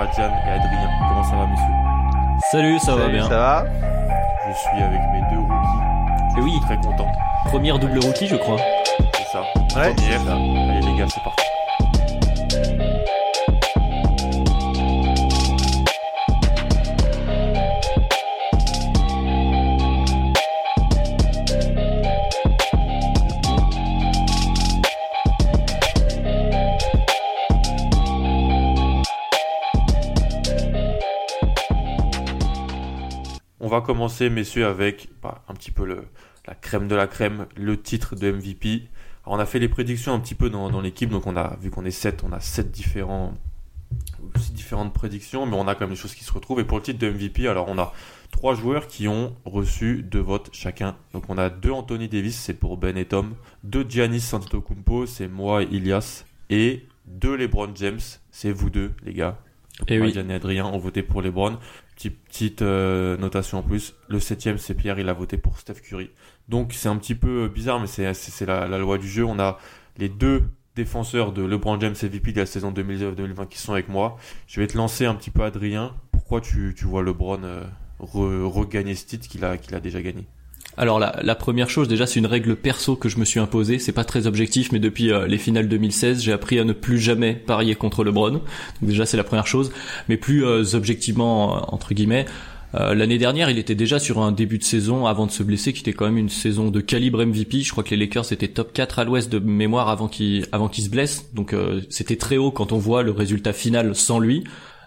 Madjan et Adrien. Comment ça va, messieurs? Salut, ça va bien. Ça va? Je suis avec mes deux rookies. Et Je oui. très content. Première double rookie, je crois. C'est ça. Ouais, Première. Allez, les gars, c'est parti. Va commencer, messieurs, avec bah, un petit peu le, la crème de la crème, le titre de MVP. On a fait les prédictions un petit peu dans, dans l'équipe, donc on a vu qu'on est 7, on a 7 différents, six différentes prédictions, mais on a quand même des choses qui se retrouvent. Et pour le titre de MVP, alors on a trois joueurs qui ont reçu deux votes chacun. Donc on a deux Anthony Davis, c'est pour Ben et Tom, deux Giannis Antetokounmpo, c'est moi et Ilias, et deux LeBron James, c'est vous deux, les gars. Eh oui. Et Adrien ont voté pour LeBron. Petite, petite euh, notation en plus. Le septième, c'est Pierre, il a voté pour Steph Curry. Donc c'est un petit peu bizarre, mais c'est la, la loi du jeu. On a les deux défenseurs de LeBron James MVP de la saison 2019-2020 qui sont avec moi. Je vais te lancer un petit peu, Adrien. Pourquoi tu, tu vois LeBron euh, re- regagner ce titre qu'il a, qu'il a déjà gagné? Alors la, la première chose déjà c'est une règle perso que je me suis imposée, c'est pas très objectif mais depuis euh, les finales 2016 j'ai appris à ne plus jamais parier contre LeBron. Donc déjà c'est la première chose, mais plus euh, objectivement euh, entre guillemets euh, L'année dernière, il était déjà sur un début de saison avant de se blesser, qui était quand même une saison de calibre MVP. Je crois que les Lakers étaient top 4 à l'Ouest de mémoire avant qu'il avant se blesse. Donc euh, c'était très haut quand on voit le résultat final sans lui.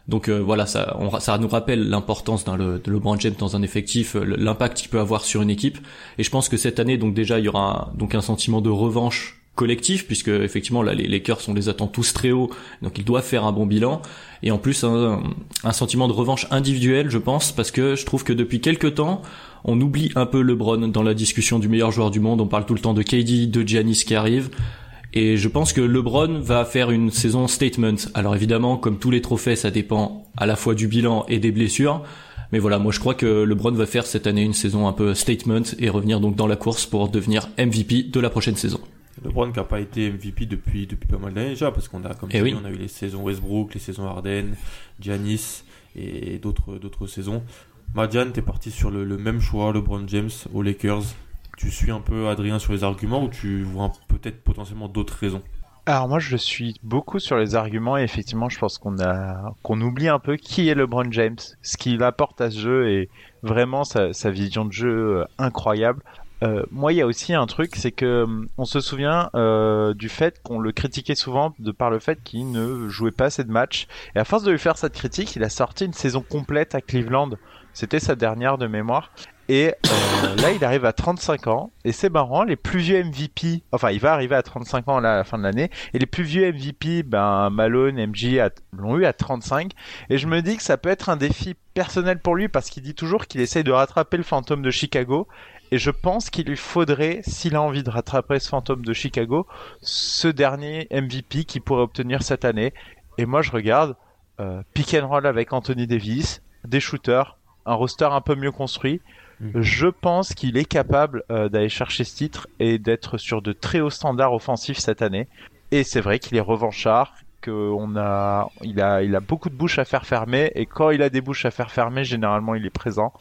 Donc euh, voilà, ça, on- ça nous rappelle l'importance d'un de LeBron James dans un effectif, euh, l'impact qu'il peut avoir sur une équipe. Et je pense que cette année, donc déjà, il y aura un- donc un sentiment de revanche collectif, puisque effectivement là, les Lakers, on les attend tous très haut, donc ils doivent faire un bon bilan. Et en plus, un, un sentiment de revanche individuel, je pense, parce que je trouve que depuis quelques temps, on oublie un peu LeBron dans la discussion du meilleur joueur du monde. On parle tout le temps de KD, de Giannis qui arrive. Et je pense que LeBron va faire une saison statement. Alors évidemment, comme tous les trophées, ça dépend à la fois du bilan et des blessures. Mais voilà, moi je crois que LeBron va faire cette année une saison un peu statement et revenir donc dans la course pour devenir MVP de la prochaine saison. LeBron qui n'a pas été MVP depuis, depuis pas mal d'années déjà, parce qu'on a, comme Eh tu oui. on a eu les saisons Westbrook, les saisons Harden, Giannis et d'autres, d'autres saisons. Madiane, t'es parti sur le, le même choix, LeBron James aux Lakers. Tu suis un peu Adrien sur les arguments ou tu vois peut-être potentiellement d'autres raisons Alors moi je suis beaucoup sur les arguments et effectivement je pense qu'on a qu'on oublie un peu qui est LeBron James, ce qu'il apporte à ce jeu et vraiment sa, sa vision de jeu euh, incroyable. Euh, moi il y a aussi un truc c'est que hum, on se souvient euh, du fait qu'on le critiquait souvent de par le fait qu'il ne jouait pas assez de matchs et à force de lui faire cette critique il a sorti une saison complète à Cleveland. C'était sa dernière de mémoire. Et euh, là, il arrive à 35 ans. Et c'est marrant, les plus vieux MVP, enfin, il va arriver à 35 ans là, à la fin de l'année. Et les plus vieux MVP, ben, Malone, MJ, l'ont eu à 35. Et je me dis que ça peut être un défi personnel pour lui parce qu'il dit toujours qu'il essaye de rattraper le fantôme de Chicago. Et je pense qu'il lui faudrait, s'il a envie de rattraper ce fantôme de Chicago, ce dernier MVP qu'il pourrait obtenir cette année. Et moi, je regarde euh, pick and roll avec Anthony Davis, des shooters, un roster un peu mieux construit. Mhm. Je pense qu'il est capable euh, d'aller chercher ce titre et d'être sur de très hauts standards offensifs cette année. Et c'est vrai qu'il est revanchard, qu'on a, il a, il a beaucoup de bouches à faire fermer. Et quand il a des bouches à faire fermer, généralement, il est présent.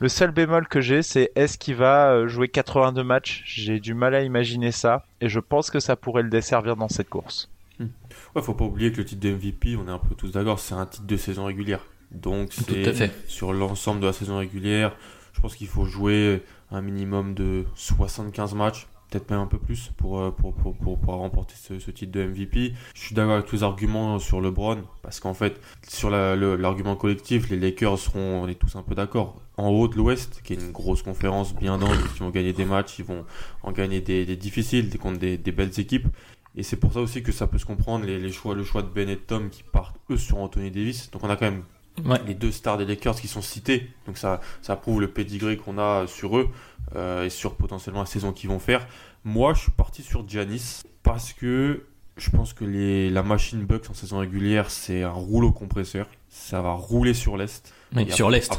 Le seul bémol que j'ai, c'est est-ce qu'il va euh, jouer 82 matchs? J'ai du mal à imaginer ça. Et je pense que ça pourrait le desservir dans cette course. Ouais, faut pas oublier que le titre de MVP, on est un peu tous d'accord, c'est un titre de saison régulière. Donc Tout c'est à fait. sur l'ensemble de la saison régulière, je pense qu'il faut jouer un minimum de 75 matchs, peut-être même un peu plus pour, euh, pour, pour, pour, remporter ce, titre de MVP. Je suis d'accord avec tous les arguments sur LeBron, parce qu'en fait, sur l'argument collectif, les Lakers seront, on est tous un peu d'accord. En haut de l'Ouest, qui est une grosse conférence bien dense, ils vont gagner des matchs, ils vont en gagner des, difficiles, des contre des, belles équipes. Et c'est pour ça aussi que ça peut se comprendre les, choix, le choix de Ben et Tom qui partent eux sur Anthony Davis. Donc on a quand même ouais. les deux stars des Lakers qui sont cités. Donc ça, ça prouve le pedigree qu'on a sur eux euh, et sur potentiellement la saison qu'ils vont faire. Moi, je suis parti sur Giannis parce que je pense que les, la machine Bucks en saison régulière, c'est un rouleau compresseur. Ça va rouler sur l'Est. Oui, sur l'Est.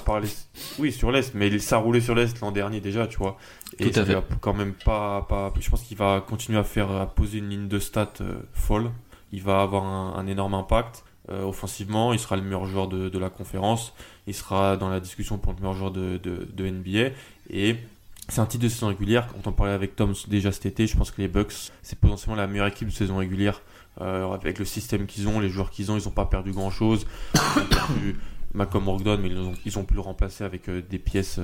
Oui, sur l'Est, mais ça a roulé sur l'Est l'an dernier déjà, tu vois. Et Tout à fait. quand même pas, pas. Je pense qu'il va continuer à faire, à poser une ligne de stats euh, folle. Il va avoir un, un énorme impact. Euh, offensivement, il sera le meilleur joueur de, la conférence. Il sera dans la discussion pour le meilleur joueur de, NBA. Et c'est un titre de saison régulière. Quand on parlait avec Tom déjà cet été, je pense que les Bucks, c'est potentiellement la meilleure équipe de saison régulière. Euh, avec le système qu'ils ont, les joueurs qu'ils ont, ils n'ont pas perdu grand chose. Ils ont perdu Malcolm mais ils ont, pu le remplacer avec euh, des pièces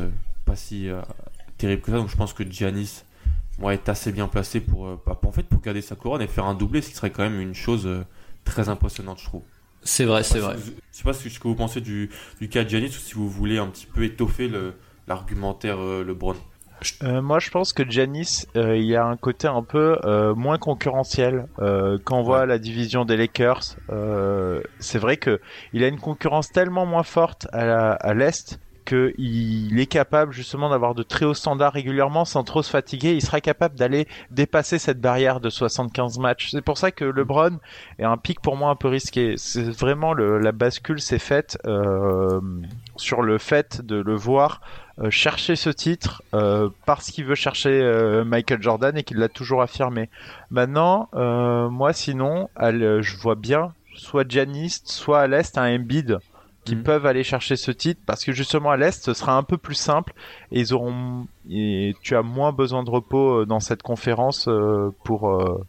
pas si terribles que ça. Donc je pense que Giannis ouais, est assez bien placé pour, bah, pour garder sa couronne et faire un doublé, ce qui serait quand même une chose très impressionnante, je trouve. C'est vrai, c'est vrai. Si vous, je sais pas ce que vous pensez du, du cas de Giannis ou si vous voulez un petit peu étoffer l'argumentaire LeBron. Euh, moi, je pense que Giannis, euh, il y a un côté un peu euh, moins concurrentiel. Euh, quand on voit la division des Lakers, euh, c'est vrai que il a une concurrence tellement moins forte à, à l'est qu'il est capable justement d'avoir de très hauts standards régulièrement sans trop se fatiguer. Il sera capable d'aller dépasser cette barrière de 75 matchs. C'est pour ça que LeBron est un pic pour moi un peu risqué. C'est vraiment la bascule s'est faite euh, sur le fait de le voir euh, chercher ce titre euh, parce qu'il veut chercher Michael Jordan et qu'il l'a toujours affirmé. Maintenant, moi sinon, je vois bien soit Giannis, soit à l'est un Embiid qui mmh. peuvent aller chercher ce titre parce que justement à l'est ce sera un peu plus simple et ils auront et tu as moins besoin de repos dans cette conférence pour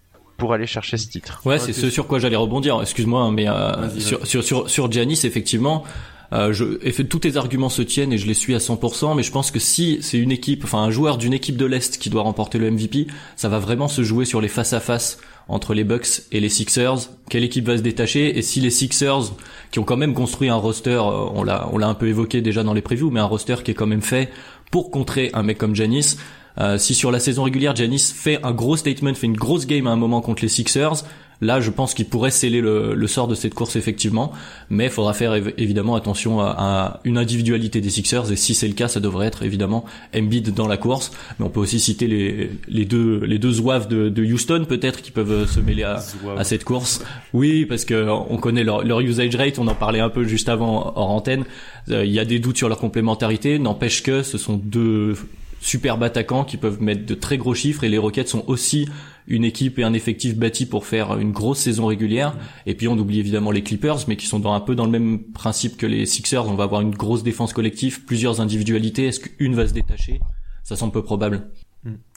pour aller chercher ce titre. Ouais, c'est ce sur quoi j'allais rebondir. Excuse-moi, mais euh, sur, sur sur sur Giannis effectivement, euh, je, et tous tes arguments se tiennent et je les suis à 100%, mais je pense que si c'est une équipe, enfin un joueur d'une équipe de l'Est qui doit remporter le MVP, ça va vraiment se jouer sur les face-à-face entre les Bucks et les Sixers. Quelle équipe va se détacher Et si les Sixers, qui ont quand même construit un roster, on l'a, on l'a un peu évoqué déjà dans les previews, mais un roster qui est quand même fait pour contrer un mec comme Janis, euh, si sur la saison régulière Janis fait un gros statement, fait une grosse game à un moment contre les Sixers, Là, je pense qu'il pourrait sceller le, le, sort de cette course effectivement, mais il faudra faire év évidemment attention à, à, une individualité des Sixers et si c'est le cas, ça devrait être évidemment Embiid dans la course. Mais on peut aussi citer les, les deux les deux zouaves de, de Houston peut-être qui peuvent se mêler à, à, cette course. Oui, parce que on connaît leur, leur, usage rate, on en parlait un peu juste avant hors antenne. Euh, il y a des doutes sur leur complémentarité, n'empêche que ce sont deux superbes attaquants qui peuvent mettre de très gros chiffres et les Rockets sont aussi une équipe et un effectif bâti pour faire une grosse saison régulière. Et puis on oublie évidemment les Clippers, mais qui sont dans un peu dans le même principe que les Sixers. On va avoir une grosse défense collective, plusieurs individualités. Est-ce qu'une va se détacher? Ça semble peu probable.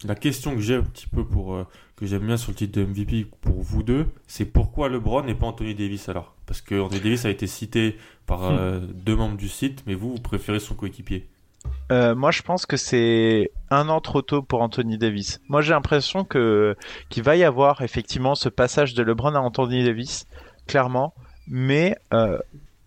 La question que j'ai un petit peu pour euh, que j'aime bien sur le titre de MVP pour vous deux, c'est pourquoi LeBron et pas Anthony Davis alors? Parce que Anthony Davis a été cité par euh, hmm. deux membres du site, mais vous, vous préférez son coéquipier? Euh, moi, je pense que c'est un an trop tôt pour Anthony Davis. Moi, j'ai l'impression qu'il va y avoir effectivement ce passage de LeBron à Anthony Davis, clairement. Mais euh,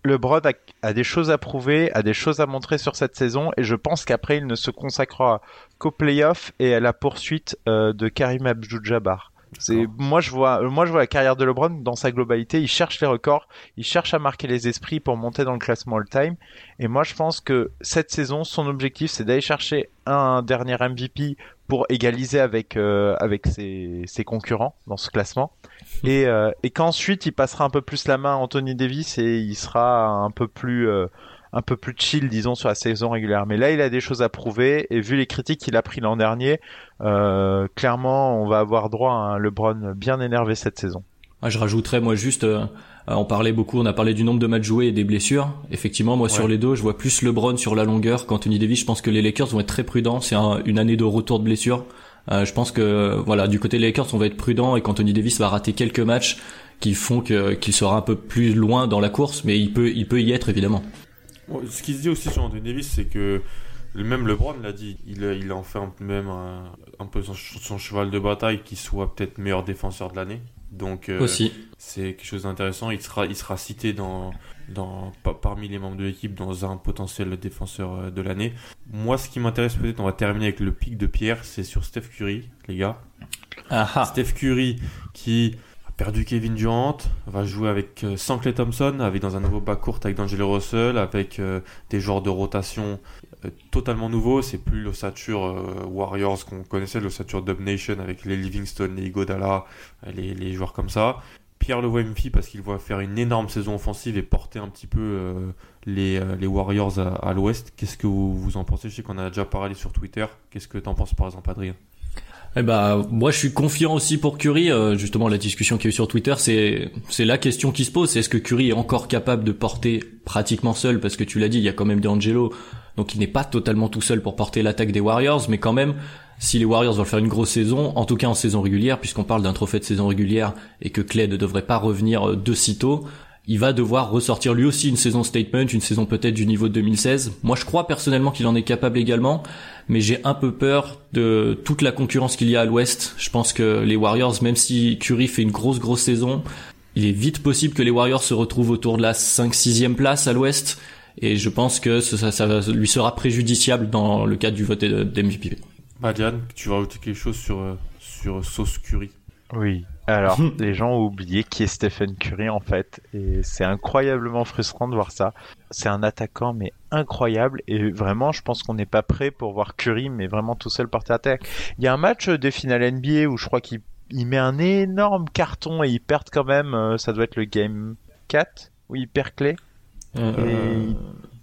LeBron a, des choses à prouver, a des choses à montrer sur cette saison, et je pense qu'après, il ne se consacrera qu'au playoff et à la poursuite euh, de Karim Abdul-Jabbar. C'est moi je vois moi je vois la carrière de LeBron dans sa globalité, il cherche les records, il cherche à marquer les esprits pour monter dans le classement all-time. Et moi je pense que cette saison son objectif c'est d'aller chercher un dernier MVP pour égaliser avec euh, avec ses, ses, concurrents dans ce classement. Et euh, et qu'ensuite il passera un peu plus la main à Anthony Davis et il sera un peu plus euh, un peu plus chill, disons, sur la saison régulière. Mais là, il a des choses à prouver et vu les critiques qu'il a pris l'an dernier, euh, clairement, on va avoir droit à un LeBron bien énervé cette saison. Ah, je rajouterais, moi, juste, euh, on parlait beaucoup, on a parlé du nombre de matchs joués et des blessures. Effectivement, moi, ouais. sur les deux, je vois plus LeBron sur la longueur qu'Anthony Davis. Je pense que les Lakers vont être très prudents. C'est un, une année de retour de blessure. Euh, je pense que, voilà, du côté des Lakers, on va être prudent et qu'Anthony Davis va rater quelques matchs qui font que qu'il sera un peu plus loin dans la course, mais il peut il peut y être évidemment. Ce qui se dit aussi sur Anthony Davis, c'est que Même LeBron l'a dit, il, il en fait un, même un, un peu son, son cheval de bataille qu'il soit peut-être meilleur défenseur de l'année. Donc euh, Aussi. c'est quelque chose d'intéressant. Il sera, il sera cité dans, dans, pa- parmi les membres de l'équipe dans un potentiel défenseur euh, de l'année. Moi, ce qui m'intéresse peut-être, on va terminer avec le pic de Pierre, c'est sur Steph Curry, les gars. Ah ah. Steph Curry qui perdu Kevin Durant, va jouer avec euh, sans Clay Thompson, avec dans un nouveau backcourt avec D'Angelo Russell, avec euh, des joueurs de rotation euh, totalement nouveaux. C'est plus l'ossature euh, Warriors qu'on connaissait, l'ossature Dub Nation avec les Livingston, les Igodala, euh, les, joueurs comme ça. Pierre le voit MVP parce qu'il va faire une énorme saison offensive et porter un petit peu les, Warriors à, l'ouest. Qu'est-ce que vous, vous en pensez? Je sais qu'on a déjà parlé sur Twitter. Qu'est-ce que t'en penses par exemple, Adrien? Eh ben, moi, je suis confiant aussi pour Curry. Euh, justement, la discussion qu'il y a eu sur Twitter, c'est c'est la question qui se pose. C'est est-ce que Curry est encore capable de porter pratiquement seul? Parce que tu l'as dit, il y a quand même D'Angelo, donc il n'est pas totalement tout seul pour porter l'attaque des Warriors, mais quand même, si les Warriors veulent faire une grosse saison, en tout cas en saison régulière, puisqu'on parle d'un trophée de saison régulière et que Clay ne devrait pas revenir euh, de sitôt, il va devoir ressortir lui aussi une saison statement, une saison peut-être du niveau de 2016. Moi, je crois personnellement qu'il en est capable également, mais j'ai un peu peur de toute la concurrence qu'il y a à l'Ouest. Je pense que les Warriors, même si Curry fait une grosse grosse saison, il est vite possible que les Warriors se retrouvent autour de la 5-6e place à l'Ouest, et je pense que ça, lui sera préjudiciable dans le cadre du vote d'MVP. Madiane, tu vas rajouter quelque chose sur, euh, sur Sauce Curry? Oui. Alors, les gens ont oublié qui est Stephen Curry en fait, et c'est incroyablement frustrant de voir ça. C'est un attaquant mais incroyable, et vraiment, je pense qu'on n'est pas prêt pour voir Curry, mais vraiment tout seul porter attaque. Il y a un match des finales NBA où je crois qu'il il met un énorme carton et ils perdent quand même. euh, Ça doit être le game 4 où il perd Clay. Euh,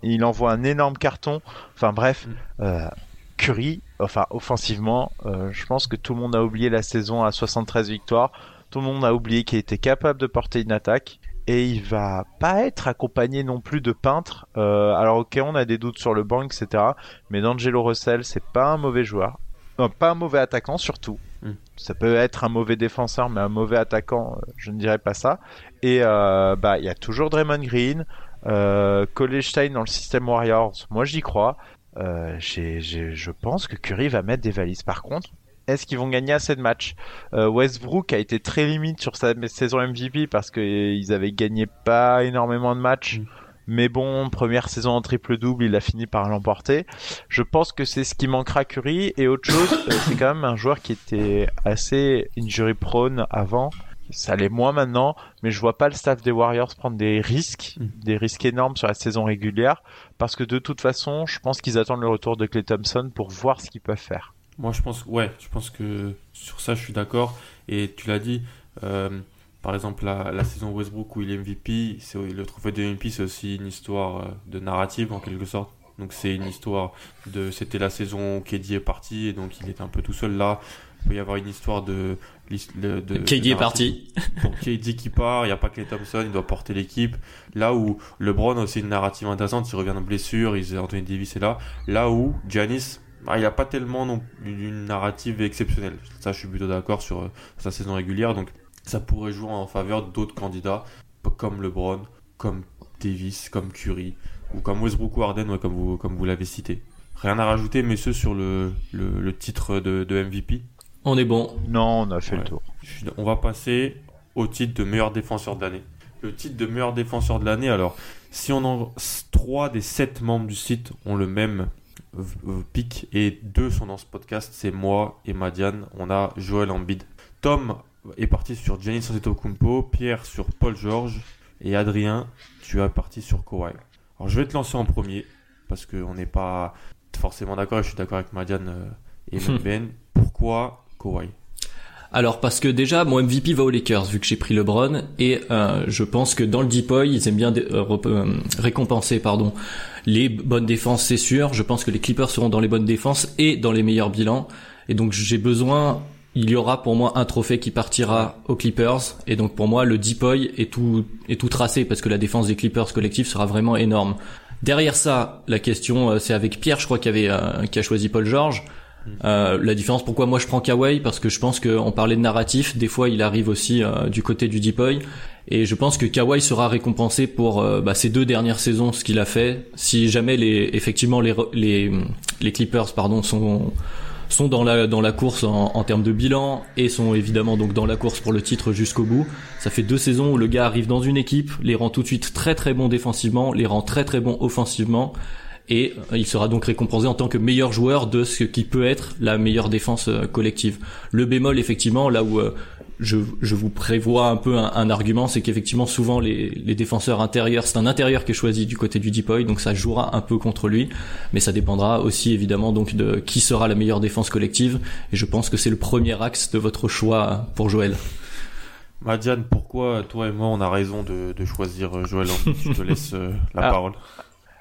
Et il envoie un énorme carton. Enfin bref, Mm. euh, Curry, enfin offensivement, euh, je pense que tout le monde a oublié la saison à 73 victoires. Tout le monde a oublié qu'il était capable de porter une attaque. Et il va pas être accompagné non plus de peintres. Euh, alors ok, on a des doutes sur le banc, etc. Mais D'Angelo Russell, c'est pas un mauvais joueur. Non, pas un mauvais attaquant surtout. Mm. Ça peut être un mauvais défenseur, mais un mauvais attaquant, euh, je ne dirais pas ça. Et euh, bah il y a toujours Draymond Green, euh, Stein dans le système Warriors. Moi j'y crois. Euh, je pense que Curry va mettre des valises. Par contre, est-ce qu'ils vont gagner assez de matchs Euh, Westbrook a été très limite sur sa saison MVP parce qu'ils avaient gagné pas énormément de matchs. Mm. Mais bon, première saison en triple-double, il a fini par l'emporter. Je pense que c'est ce qui manquera à Curry. Et autre chose, euh, c'est quand même un joueur qui était assez injury prone avant. Ça l'est moins maintenant, mais je vois pas le staff des Warriors prendre des risques, Mm. des risques énormes sur la saison régulière, parce que de toute façon, je pense qu'ils attendent le retour de Clay Thompson pour voir ce qu'ils peuvent faire. Moi, je pense, ouais, je pense que sur ça, je suis d'accord. Et tu l'as dit, euh, par exemple, la, la saison Westbrook où il est MVP, c'est, le trophée de MVP, c'est aussi une histoire euh, de narrative en quelque sorte. Donc, c'est une histoire de. C'était la saison où KD est parti et donc il était un peu tout seul là. Il peut y avoir une histoire de. de, de- KD est parti. donc KD qui part, il n'y a pas Clay Thompson, il doit porter l'équipe. Là où LeBron a aussi une narrative intéressante, il revient de blessure, il, Anthony Davis est là. Là où Giannis, bah, il n'y a pas tellement non, une narrative exceptionnelle. Ça, je suis plutôt d'accord sur euh, sa saison régulière. Donc ça pourrait jouer en faveur d'autres candidats, comme LeBron, comme Davis, comme Curry, ou comme Westbrook ou Harden, ouais, comme vous, comme vous l'avez cité. Rien à rajouter, messieurs, sur le, le, le titre de, de MVP. On est bon. Non, on a fait Ouais. le tour. On va passer au titre de meilleur défenseur de l'année. Le titre de meilleur défenseur de l'année, alors, si on en. 3 des 7 membres du site ont le même pic et deux sont dans ce podcast, c'est moi et Madiane. On a Joel Embiid. Tom est parti sur Giannis Antetokounmpo, Pierre sur Paul George et Adrien, tu as parti sur Kawhi. Alors, je vais te lancer en premier parce qu'on n'est pas forcément d'accord je suis d'accord avec Madiane euh, et même Ben. Pourquoi Kawhi? Alors parce que déjà mon MVP va aux Lakers vu que j'ai pris LeBron et euh, je pense que dans le Deep Boy ils aiment bien euh, récompenser pardon les bonnes défenses c'est sûr. Je pense que les Clippers seront dans les bonnes défenses et dans les meilleurs bilans et donc j'ai besoin il y aura pour moi un trophée qui partira aux Clippers et donc pour moi le Deep Boy est tout est tout tracé parce que la défense des Clippers collectif sera vraiment énorme. Derrière ça, la question euh, c'est avec Pierre, je crois qu'il y avait euh, qui a choisi Paul George. Euh, la différence, pourquoi moi je prends Kawhi? Parce que je pense qu'on parlait de narratif, des fois il arrive aussi du côté du Deep Boy, et je pense que Kawhi sera récompensé pour euh, bah, ces deux dernières saisons, ce qu'il a fait. Si jamais les, effectivement les, les les Clippers pardon sont sont dans la dans la course en, en, termes de bilan et sont évidemment donc dans la course pour le titre jusqu'au bout. Ça fait deux saisons où le gars arrive dans une équipe, les rend tout de suite très très bons défensivement, les rend très très bons offensivement et il sera donc récompensé en tant que meilleur joueur de ce qui peut être la meilleure défense euh, collective. Le bémol effectivement là où euh, je, je, vous prévois un peu un, un argument, c'est qu'effectivement souvent les, les, défenseurs intérieurs, c'est un intérieur qui est choisi du côté du Deep donc ça jouera un peu contre lui, mais ça dépendra aussi évidemment donc de qui sera la meilleure défense collective, et je pense que c'est le premier axe de votre choix pour Joël. Madiane, pourquoi toi et moi on a raison de, de choisir Joël Je te laisse la ah. parole.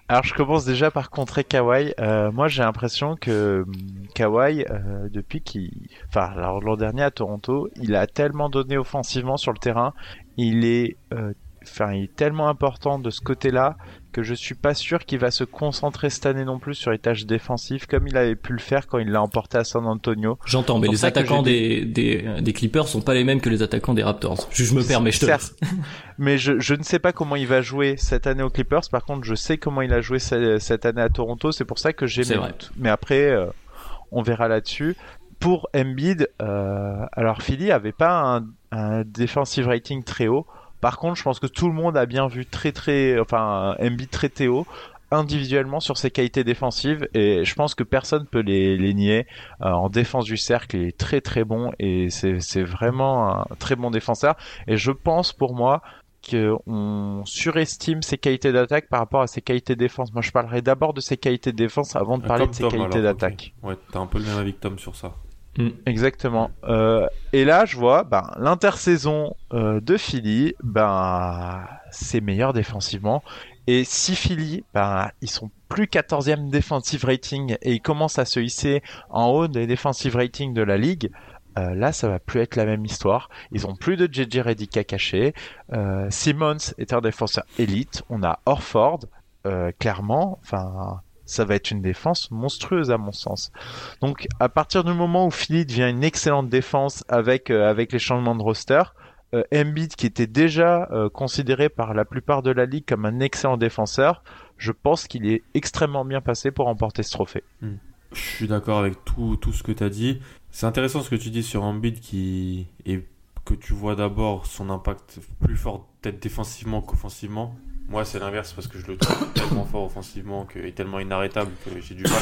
Alors je commence déjà par contrer Kawhi. Euh, moi j'ai l'impression que hum, Kawhi, euh, depuis qu'il, enfin l'an dernier à Toronto, il a tellement donné offensivement sur le terrain, il est, euh, enfin il est tellement important de ce côté-là que je suis pas sûr qu'il va se concentrer cette année non plus sur les tâches défensives comme il avait pu le faire quand il l'a emporté à San Antonio. J'entends, mais les attaquants des, des, des, Clippers sont pas les mêmes que les attaquants des Raptors. Je, je me permets, je te mais je, je ne sais pas comment il va jouer cette année aux Clippers. Par contre, je sais comment il a joué cette année à Toronto. C'est pour ça que j'ai mes doutes. Mais après, euh, on verra là-dessus. Pour Embiid, euh, alors Philly avait pas un, un defensive rating très haut. Par contre, je pense que tout le monde a bien vu très très, enfin, Embiid très haut individuellement sur ses qualités défensives et je pense que personne peut les, les nier. Euh, en défense du cercle, il est très très bon et c'est vraiment un très bon défenseur. Et je pense pour moi qu'on surestime ses qualités d'attaque par rapport à ses qualités de défense. Moi, je parlerai d'abord de ses qualités de défense avant de parler de ses Tom, qualités d'attaque. Okay. Ouais, t'as un peu le même avis que Tom sur ça. Mm. Exactement. Euh, et là, je vois ben, l'intersaison euh, de Philly, ben, c'est meilleur défensivement. Et si Philly, ben, ils sont plus 14e defensive rating et ils commencent à se hisser en haut des defensive ratings de la ligue, euh, là, ça va plus être la même histoire. Ils ont plus de JJ Redick à cacher. Euh, Simmons est un défenseur élite. On a Orford, euh, clairement. Enfin, ça va être une défense monstrueuse à mon sens. Donc à partir du moment où Philly devient une excellente défense avec euh, avec les changements de roster, euh, Embiid qui était déjà euh, considéré par la plupart de la ligue comme un excellent défenseur, je pense qu'il est extrêmement bien passé pour remporter ce trophée. Mm. Je suis d'accord avec tout tout ce que tu as dit. C'est intéressant ce que tu dis sur Embiid qui que tu vois d'abord son impact plus fort peut-être défensivement qu'offensivement. Moi, c'est l'inverse parce que je le trouve tellement fort offensivement que, et tellement inarrêtable que j'ai du mal.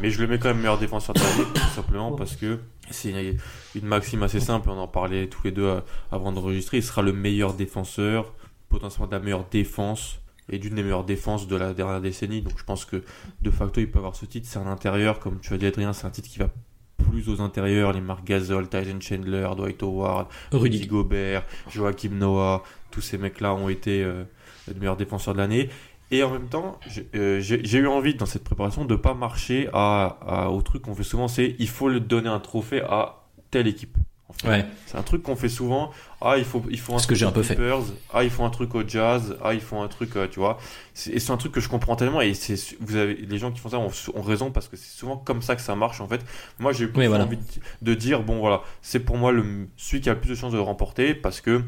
Mais je le mets quand même meilleur défenseur de l'année, tout simplement parce que c'est une, une, maxime assez simple. On en parlait tous les deux euh, avant d'enregistrer. Il sera le meilleur défenseur, potentiellement de la meilleure défense et d'une des meilleures défenses de la dernière décennie. Donc je pense que de facto, il peut avoir ce titre. C'est un intérieur, comme tu as dit, Adrien, c'est un titre qui va plus aux intérieurs, les Marc Gasol, Tyson Chandler, Dwight Howard, Rudy Gobert, Joachim Noah, tous ces mecs-là ont été euh, de meilleurs défenseurs de l'année. Et en même temps, j'ai euh, eu envie dans cette préparation de pas marcher à, à au truc qu'on fait souvent, c'est il faut le donner un trophée à telle équipe. En fait. Ouais. C'est un truc qu'on fait souvent. Ah, il faut, il faut un Ce truc que j'ai un peu Clippers. Ah, il faut un truc au Jazz. Ah, il faut un truc, euh, tu vois. Et c'est un truc que je comprends tellement. Et c'est, vous avez, les gens qui font ça ont, ont raison parce que c'est souvent comme ça que ça marche en fait. Moi, j'ai oui, voilà. envie de, de, dire bon voilà, c'est pour moi le celui qui a le plus de chances de le remporter parce que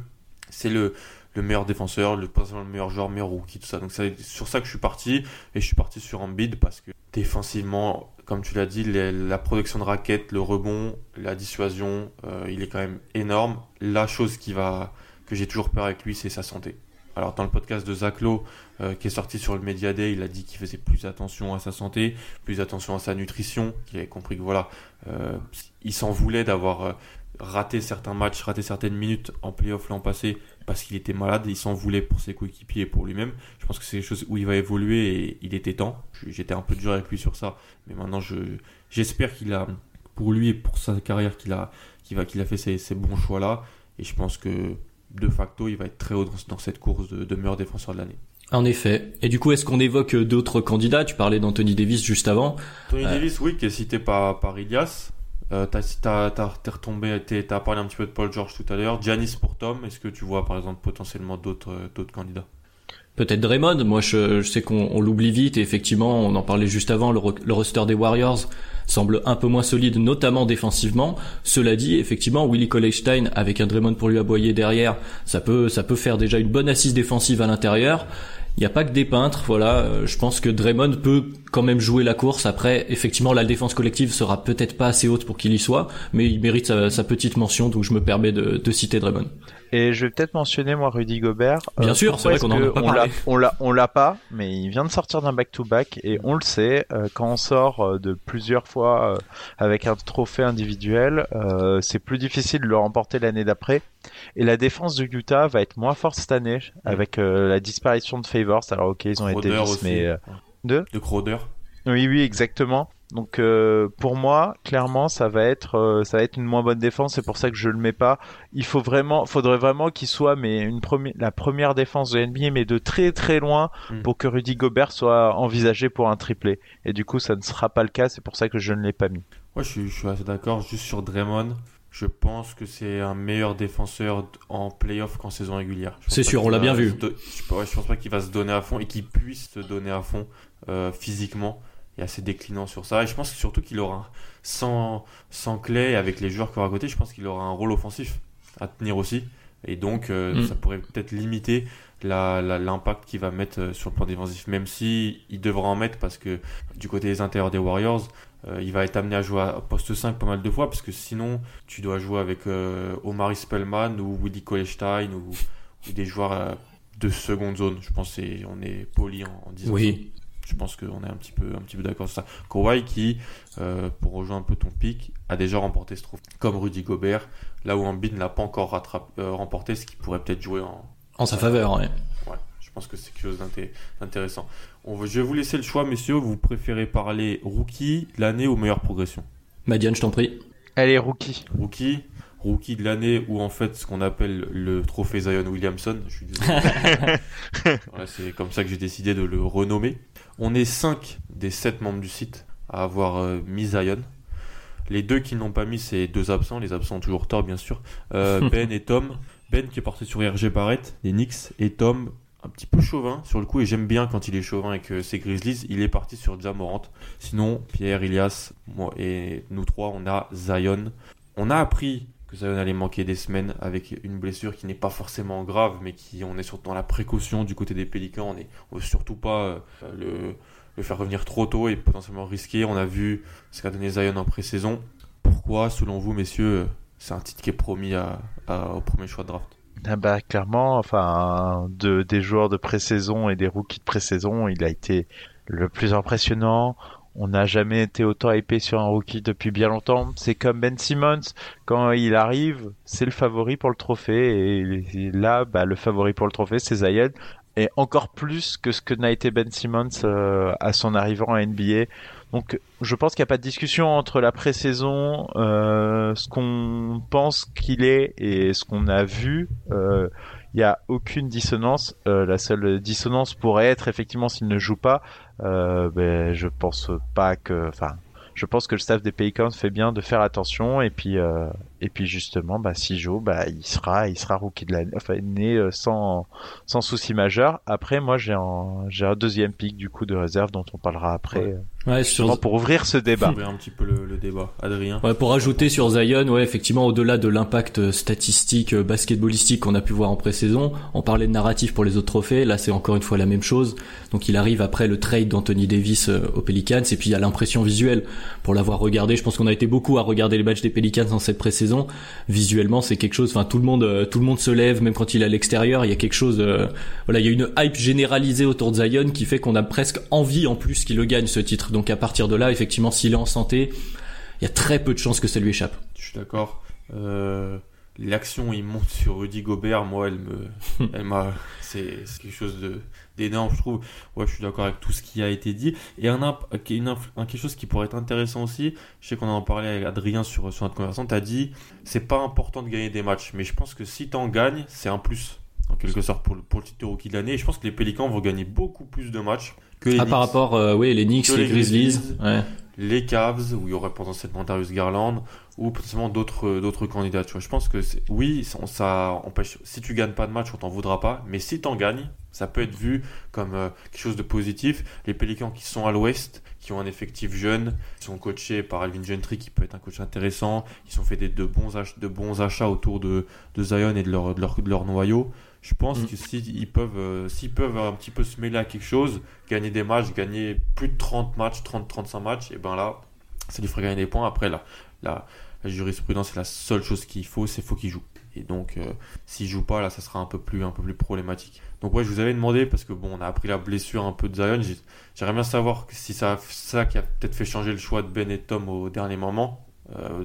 c'est le le meilleur défenseur, le, le meilleur joueur, meilleur rookie, tout ça. Donc c'est sur ça que je suis parti et je suis parti sur Embiid parce que défensivement, comme tu l'as dit, la production de raquettes, le rebond, la dissuasion, euh, il est quand même énorme. La chose qui va que j'ai toujours peur avec lui, c'est sa santé. Alors dans le podcast de Zach Lowe, euh, qui est sorti sur le Media Day, il a dit qu'il faisait plus attention à sa santé, plus attention à sa nutrition, qu'il avait compris que voilà, euh, il s'en voulait d'avoir raté certains matchs, raté certaines minutes en playoff l'an passé parce qu'il était malade, il s'en voulait pour ses coéquipiers et pour lui-même. Je pense que c'est des choses où il va évoluer et il était temps. J'étais un peu dur avec lui sur ça, mais maintenant je j'espère qu'il a pour lui et pour sa carrière qu'il a qu'il va qu'il a fait ces, ces bons choix là et je pense que de facto il va être très haut dans, dans cette course de, de meilleur défenseur de l'année. En effet. Et du coup, est-ce qu'on évoque d'autres candidats? Tu parlais d'Anthony Davis juste avant. Tony euh... Davis, oui, qui est cité par, par Ilias. Euh, t'as, t'es retombé, t'as parlé un petit peu de Paul George tout à l'heure. Giannis pour Tom, est-ce que tu vois par exemple potentiellement d'autres, d'autres candidats? Peut-être Draymond. Moi, je, je sais qu'on on l'oublie vite et effectivement, on en parlait juste avant. Le, le, roster des Warriors semble un peu moins solide, notamment défensivement. Cela dit, effectivement, Willie College-Stein avec un Draymond pour lui aboyer derrière, ça peut, ça peut faire déjà une bonne assise défensive à l'intérieur. Il n'y a pas que des peintres, voilà. euh, je pense que Draymond peut quand même jouer la course. Après, effectivement, la défense collective sera peut-être pas assez haute pour qu'il y soit, mais il mérite sa, sa petite mention, donc je me permets de, de citer Draymond. Et je vais peut-être mentionner moi Rudy Gobert. Bien sûr, c'est vrai qu'on en a pas parlé. On l'a, on l'a pas, mais il vient de sortir d'un back-to-back et on le sait, euh, quand on sort euh, de plusieurs fois euh, avec un trophée individuel, euh, c'est plus difficile de le remporter l'année d'après. Et la défense de Utah va être moins forte cette année avec euh, la disparition de Favors. Alors ok, ils ont été Crowder aussi. mais euh, de? Crowder. oui, oui, exactement. Donc euh, pour moi, clairement, ça va être euh, ça va être une moins bonne défense. C'est pour ça que je le mets pas. Il faut vraiment, faudrait vraiment qu'il soit mais une première la première défense de NBA, mais de très très loin Mm. pour que Rudy Gobert soit envisagé pour un triplé. Et du coup, ça ne sera pas le cas. C'est pour ça que je ne l'ai pas mis. Ouais, je je suis assez d'accord. Juste sur Draymond, je pense que c'est un meilleur défenseur en playoff qu'en saison régulière. C'est sûr, on l'a bien vu. do- Je, ouais, je pense pas qu'il va se donner à fond et qu'il puisse se donner à fond euh, physiquement. Il est assez déclinant sur ça. Et je pense surtout qu'il aura, sans, sans clé, avec les joueurs qu'il aura à côté, je pense qu'il aura un rôle offensif à tenir aussi. Et donc, euh, Mm. ça pourrait peut-être limiter l'impact qu'il va mettre euh, sur le plan défensif. Même si il devra en mettre parce que du côté des intérieurs des Warriors, il va être amené à jouer à poste 5 pas mal de fois parce que sinon tu dois jouer avec euh, Omari Spellman ou Willy Kolestein ou, ou des joueurs euh, de seconde zone. Je pense que c'est- on est poli en, en disant ça. Oui. Je pense qu'on est un petit peu, un petit peu d'accord sur ça. Kawhi qui, euh, pour rejoindre un peu ton pic, a déjà remporté ce trophée. Comme Rudy Gobert, là où Embiid ne l'a pas encore rattrapé- euh, remporté, ce qui pourrait peut-être jouer en, En sa faveur, ouais. Ouais, je pense que c'est quelque chose d'inté- d'intéressant. On va- je vais vous laisser le choix, messieurs. Vous préférez parler rookie de l'année ou meilleure progression Madiane, je t'en prie. Allez, rookie. Rookie, rookie de l'année ou en fait ce qu'on appelle le trophée Zion Williamson. Je suis désolé. Voilà, c'est comme ça que j'ai décidé de le renommer. On est 5 des 7 membres du site à avoir euh, mis Zion. Les deux qui n'ont pas mis, c'est deux absents. Les absents ont toujours tort, bien sûr. Euh, ben et Tom. Ben qui est porté sur RG Barrett, des Knicks, et Tom un petit peu chauvin sur le coup, et j'aime bien quand il est chauvin et que c'est Grizzlies, il est parti sur Jamorant. Sinon, Pierre, Ilias, moi et nous trois, on a Zion. On a appris que Zion allait manquer des semaines avec une blessure qui n'est pas forcément grave, mais qui on est surtout dans la précaution du côté des Pélicans. On on veut surtout pas euh, le, faire revenir trop tôt et potentiellement risquer. On a vu ce qu'a donné Zion en pré-saison. Pourquoi, selon vous, messieurs, c'est un titre qui est promis au premier choix de draft? Ah bah clairement, enfin de des joueurs de pré-saison et des rookies de pré-saison, il a été le plus impressionnant. On n'a jamais été autant hypé sur un rookie depuis bien longtemps. C'est comme Ben Simmons, quand il arrive, c'est le favori pour le trophée et, là, bah, le favori pour le trophée, c'est Zion. Et encore plus que ce que n'a été Ben Simmons euh, à son arrivant à NBA. Donc, je pense qu'il n'y a pas de discussion entre la pré-saison, euh, ce qu'on pense qu'il est et ce qu'on a vu. Euh, Il n'y a aucune dissonance. Euh, la seule dissonance pourrait être effectivement s'il ne joue pas. Euh, ben, je pense pas que, enfin, je pense que le staff des Pelicans fait bien de faire attention et puis euh, et puis justement, bah, s'il joue, bah, il sera, il sera rookie de l'année, enfin, né euh, sans sans souci majeur. Après, moi, j'ai un j'ai un deuxième pic du coup de réserve dont on parlera après, Ouais. euh, Ouais, justement sur, pour ouvrir ce débat. Ouvrir un petit peu le, le débat. Adrien Ouais, pour ajouter sur Zion, ouais, effectivement, au-delà de l'impact euh, statistique, basketballistique qu'on a pu voir en pré-saison, on parlait de narratif pour les autres trophées, là c'est encore une fois la même chose. Donc il arrive après le trade d'Anthony Davis aux Pelicans, et puis il y a l'impression visuelle. Pour l'avoir regardé, je pense qu'on a été beaucoup à regarder les matchs des Pelicans dans cette pré-saison. Visuellement, c'est quelque chose, enfin tout le monde, euh, tout le monde se lève, même quand il est à l'extérieur, il y a quelque chose, euh, voilà, il y a une hype généralisée autour de Zion qui fait qu'on a presque envie en plus qu'il le gagne ce titre. Donc à partir de là, effectivement, s'il est en santé, il y a très peu de chances que ça lui échappe. Je suis d'accord. Euh, L'action, il monte sur Rudy Gobert. Moi, elle me, elle m'a, c'est quelque chose de d'énorme, je trouve. Ouais, je suis d'accord avec tout ce qui a été dit. Et un, inf- un quelque chose qui pourrait être intéressant aussi. Je sais qu'on en parlait avec Adrien sur sur notre conversation. T'as dit, c'est pas important de gagner des matchs, mais je pense que si t'en gagnes, c'est un plus en quelque sorte pour le, pour le titre de rookie de l'année. Et je pense que les Pélicans vont gagner beaucoup plus de matchs que les Ah, par Knicks. rapport, euh, oui, les Knicks, les les Grizzlies. Grizzlies. Ouais. Les Cavs où il y aurait potentiellement Darius Garland ou potentiellement d'autres d'autres candidats tu je pense que oui ça, empêche si tu gagnes pas de match on t'en voudra pas mais si t'en gagnes ça peut être vu comme euh, quelque chose de positif. Les Pélicans qui sont à l'ouest, qui ont un effectif jeune, qui sont coachés par Alvin Gentry, qui peut être un coach intéressant, ils ont fait de, bons achats autour de, Zion et de leur, de de leur noyau. Je pense Mm. que s'ils peuvent, euh, s'ils peuvent un petit peu se mêler à quelque chose, gagner des matchs, gagner plus de 30 matchs, 30-35 matchs, et ben là, ça lui ferait gagner des points. Après, là, la, la jurisprudence, c'est la seule chose qu'il faut, c'est faut qu'il joue. Et donc, euh, s'il joue pas, là, ça sera un peu plus, un peu plus problématique. Donc, ouais, je vous avais demandé, parce que bon, on a appris la blessure un peu de Zion. j'ai- J'aimerais bien savoir si ça, ça qui a peut-être fait changer le choix de Ben et Tom au dernier moment,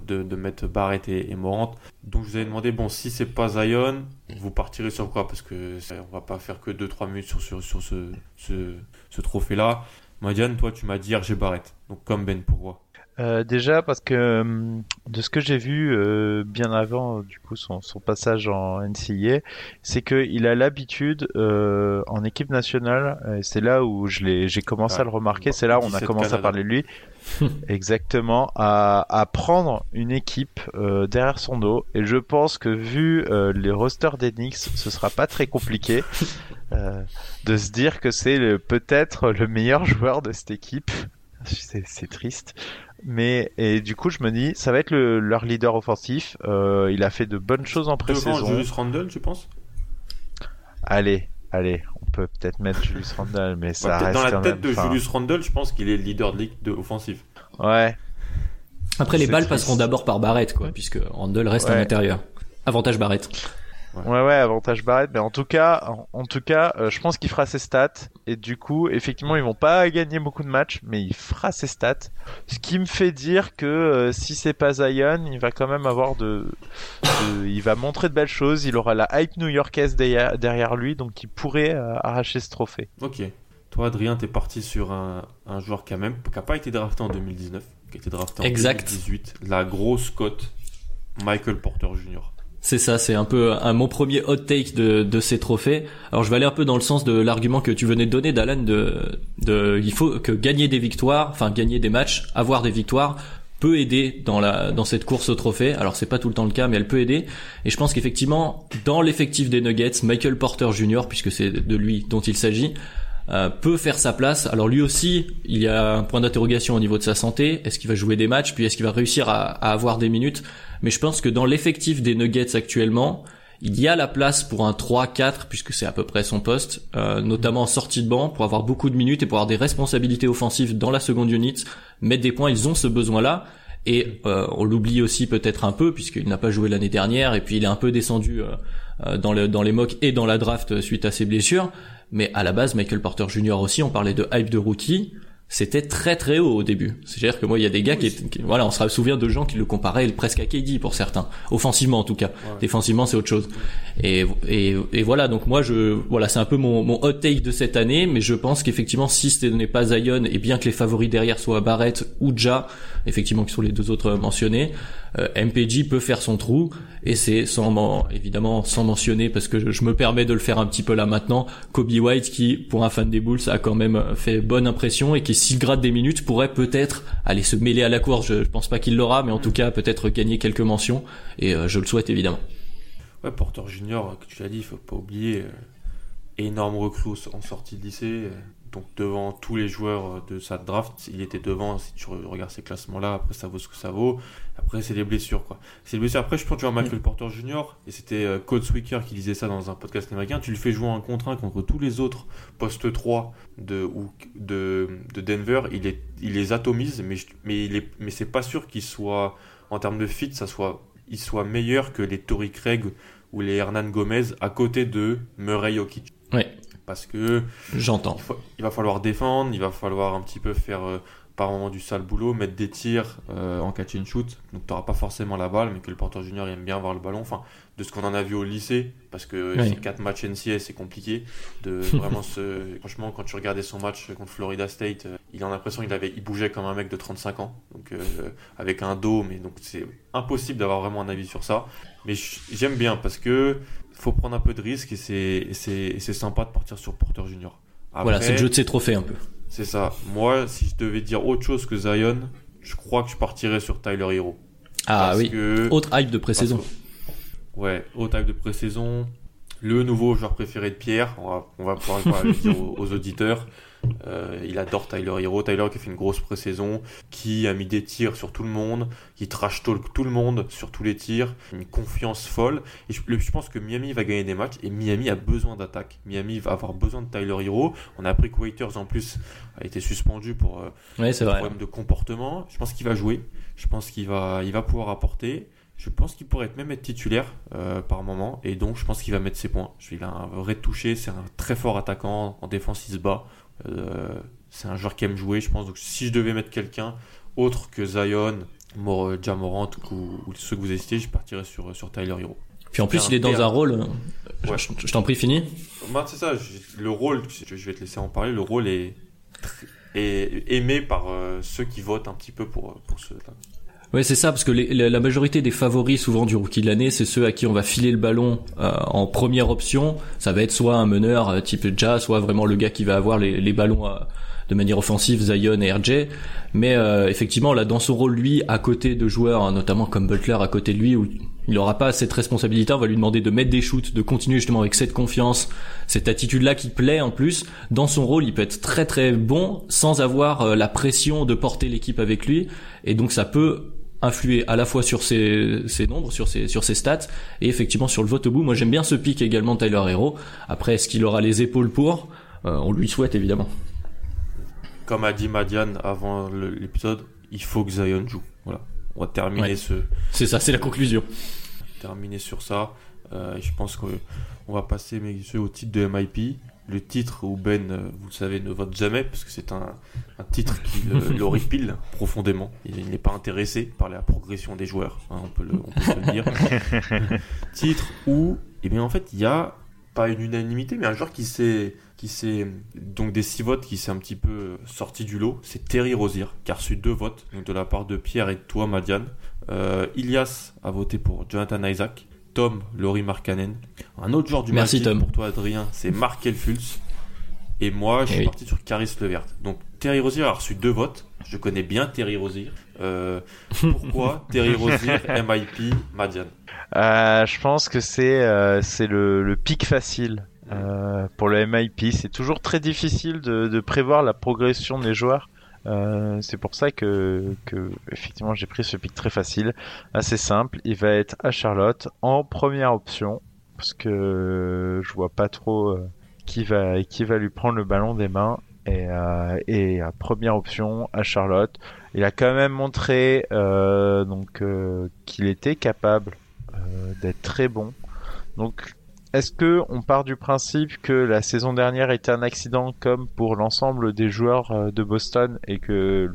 de, de mettre Barrett et, et Morant. Donc, je vous avais demandé, bon, si c'est pas Zion, vous partirez sur quoi? Parce que ça- on va pas faire que 2-3 minutes sur, sur, sur ce, ce, ce trophée-là. Madiane, toi, tu m'as dit RG Barrett. Donc, comme Ben, pourquoi? Euh, déjà parce que hum, de ce que j'ai vu euh, bien avant du coup son, son passage en NCAA, c'est qu'il a l'habitude euh, en équipe nationale, et c'est là où je l'ai, j'ai commencé Ah, à le remarquer, c'est là où on a 17 commencé à parler de lui, exactement, à, à prendre une équipe euh, derrière son dos. Et je pense que vu euh, les rosters d'Enix, ce sera pas très compliqué euh, de se dire que c'est le- peut-être le meilleur joueur de cette équipe. C'est c'est triste. Mais et du coup, je me dis, ça va être le, leur leader offensif. Euh, il a fait de bonnes choses en Devant pré-saison. Julius Randle, tu penses? Allez, allez, on peut peut-être mettre Julius Randle, mais ça peut-être reste Dans la quand tête même, de Julius Randle, je pense qu'il est le leader de ligue de offensif. Ouais, Après, les balles triste. passeront d'abord par Barrett, quoi, puisque Randall reste à Ouais. l'intérieur. Avantage Barrett. Ouais, ouais, avantage Barrett. Mais en tout cas, en, en tout cas, euh, je pense qu'il fera ses stats. Et du coup, effectivement, ils vont pas gagner beaucoup de matchs, mais il fera ses stats. Ce qui me fait dire que euh, si c'est pas Zion, il va quand même avoir de, de- il va montrer de belles choses. Il aura la hype new-yorkaise derrière, derrière lui, donc il pourrait euh, arracher ce trophée. Ok. Toi, Adrien, t'es parti sur un, un joueur qui a même qui a pas été drafté en 2019, qui a été drafté en Exact. 2018. La grosse cote, Michael Porter Jr. C'est ça, c'est un peu un, mon premier hot take de, de ces trophées. Alors je vais aller un peu dans le sens de l'argument que tu venais de donner, Dalan, de, de, il faut que gagner des victoires, enfin gagner des matchs, avoir des victoires, peut aider dans la dans cette course au trophée. Alors c'est pas tout le temps le cas, mais elle peut aider. Et je pense qu'effectivement, dans l'effectif des Nuggets, Michael Porter Jr., puisque c'est de lui dont il s'agit, euh, peut faire sa place. Alors lui aussi, il y a un point d'interrogation au niveau de sa santé. Est-ce qu'il va jouer des matchs? Puis est-ce qu'il va réussir à, à avoir des minutes? Mais je pense que dans l'effectif des Nuggets actuellement, il y a la place pour un 3-4, puisque c'est à peu près son poste, euh, notamment en sortie de banc, pour avoir beaucoup de minutes et pour avoir des responsabilités offensives dans la seconde unit, mettre des points, ils ont ce besoin-là. Et euh, on l'oublie aussi peut-être un peu, puisqu'il n'a pas joué l'année dernière, et puis il est un peu descendu euh, dans les mocks et dans la draft suite à ses blessures. Mais à la base, Michael Porter Jr. aussi, on parlait de hype de rookie, c'était très très haut au début. C'est-à-dire que moi, il y a des gars qui, qui- voilà, on se souvient de gens qui le comparaient presque à KD pour certains, offensivement en tout cas. Défensivement, c'est autre chose. Et, et, et voilà, donc moi, je, voilà, c'est un peu mon, mon hot take de cette année, mais je pense qu'effectivement, si ce n'est pas Zion, et bien que les favoris derrière soient Barrett ou Ja, effectivement, qui sont les deux autres mentionnés, euh, MPJ peut faire son trou, et c'est sans, men- évidemment, sans mentionner, parce que je, je me permets de le faire un petit peu là maintenant, Kobe White, qui, pour un fan des Bulls, a quand même fait bonne impression, et qui, s'il gratte des minutes, pourrait peut-être aller se mêler à la course. Je, je pense pas qu'il l'aura, mais en tout cas, peut-être gagner quelques mentions, et euh, je le souhaite évidemment. Ouais, Porter Junior, que tu l'as dit, faut pas oublier, euh, énorme recrue au- en sortie de lycée, euh, donc devant tous les joueurs de sa draft, il était devant, si tu re- regardes ces classements-là, après ça vaut ce que ça vaut, après c'est les blessures, quoi. C'est les blessures, après je pense que tu vois Michael Porter Junior, et c'était euh, Code Swicker qui disait ça dans un podcast américain, tu le fais jouer un contre un contre tous les autres postes 3 de, ou, de, de Denver, il, est, il les atomise, mais, mais, il est, mais c'est pas sûr qu'il soit, en termes de fit, ça soit, il soit meilleur que les Tory Craig ou les Hernan Gomez à côté de Murray Jokic. Ouais, Parce que j'entends. il, va falloir défendre, il va falloir un petit peu faire euh, par moment du sale boulot, mettre des tirs euh, en catch and shoot. Donc tu n'auras pas forcément la balle, mais que le porteur junior aime bien avoir le ballon. Enfin, de ce qu'on en a vu au lycée, parce que Oui. ces quatre matchs NCA c'est compliqué. De vraiment se... Franchement, quand tu regardais son match contre Florida State, euh, il a l'impression qu'il avait, il bougeait comme un mec de 35 ans, donc euh, avec un dos, mais donc c'est impossible d'avoir vraiment un avis sur ça. Mais j'aime bien parce que faut prendre un peu de risque et c'est sympa de partir sur porteur junior. Voilà, c'est le jeu de ses trophées un peu. c'est ça. Moi, si je devais dire autre chose que Zion, je crois que je partirais sur Tyler Hero. Ah Parce oui, que- autre hype de pré-saison. que- Ouais, au type de pré-saison. le nouveau joueur préféré de Pierre, on va, on va pouvoir le dire aux, aux auditeurs. Euh, il adore Tyler Hero. Tyler qui a fait une grosse pré-saison, qui a mis des tirs sur tout le monde, qui trash talk tout le monde sur tous les tirs, une confiance folle. Et je, je pense que Miami va gagner des matchs et Miami a besoin d'attaque. Miami va avoir besoin de Tyler Hero. On a appris que Waiters en plus a été suspendu pour euh, c'est vrai. problème de comportement. Je pense qu'il va jouer. Je pense qu'il va, il va pouvoir apporter. Je pense qu'il pourrait même être titulaire euh, par moment et donc je pense qu'il va mettre ses points. Il a un vrai toucher, c'est un très fort attaquant. En défense, il se bat. Euh, c'est un joueur qui aime jouer, je pense. Donc si je devais mettre quelqu'un autre que Zion, Mor Jamorant ou, ou ceux que vous avez cités, je partirais sur, sur Tyler Hero. Puis en plus, il est dans un rôle. je- Ouais. Je, je t'en prie, fini. Moi, c'est ça. Le rôle, je vais te laisser en parler. Le rôle est, est aimé par euh, ceux qui votent un petit peu pour, pour ce. Ouais, c'est ça, parce que les- la, majorité des favoris souvent du rookie de l'année, c'est ceux à qui on va filer le ballon euh, en première option. Ça va être soit un meneur euh, type Ja, soit vraiment le gars qui va avoir les, les ballons euh, de manière offensive, Zion et RJ. Mais euh, effectivement, là, dans son rôle, lui, à côté de joueurs, hein, notamment comme Butler à côté de lui, où il n'aura pas cette responsabilité, on va lui demander de mettre des shoots, de continuer justement avec cette confiance, cette attitude-là qui plaît en plus. Dans son rôle, il peut être très très bon sans avoir euh, la pression de porter l'équipe avec lui. Et donc ça peut influer à la fois sur ses, ses nombres, sur ses, sur ses stats, et effectivement sur le vote au bout. Moi j'aime bien ce pic également Tyler Hero. Après, est-ce qu'il aura les épaules pour? Euh, On lui souhaite évidemment. Comme a dit Madiane avant l'épisode, il faut que Zion joue. Voilà. On va terminer Ouais. ce, C'est ça, c'est la conclusion. terminer sur ça. Euh, je pense qu'on va passer, messieurs, au titre de MIP. Le titre où Ben, euh, vous le savez, ne vote jamais, parce que c'est un, un titre qui le- l'horripile profondément. Il, il n'est pas intéressé par la progression des joueurs, hein, on, peut le, on peut se le dire. titre où, eh bien, en fait, il y a pas une unanimité, mais un joueur qui s'est, qui s'est, donc des six votes, qui s'est un petit peu sorti du lot, c'est Terry Rozier, qui a reçu deux votes, donc de la part de Pierre et de toi, Madiane. Euh, Ilias a voté pour Jonathan Isaac. Tom, Laurie Markkanen. Un autre joueur du Merci, Tom. pour toi, Adrien, c'est Mark Elfulz. Et moi, je Eh suis oui. parti sur Caris Levert. Donc, Terry Rozier a reçu deux votes. Je connais bien Terry Rozier. Euh, pourquoi Terry Rozier, MIP, Madiane Euh, je pense que c'est euh, c'est le, le pic facile euh, pour le MIP. C'est toujours très difficile de, de prévoir la progression des joueurs. Euh, c'est pour ça que, que effectivement j'ai pris ce pic très facile, assez simple. Il va être à Charlotte en première option parce que je vois pas trop euh, qui va qui va lui prendre le ballon des mains. Et, euh, à première option à Charlotte, il a quand même montré donc qu'il était capable d'être très bon. Donc, est-ce que on part du principe que la saison dernière était un accident comme pour l'ensemble des joueurs euh, de Boston et que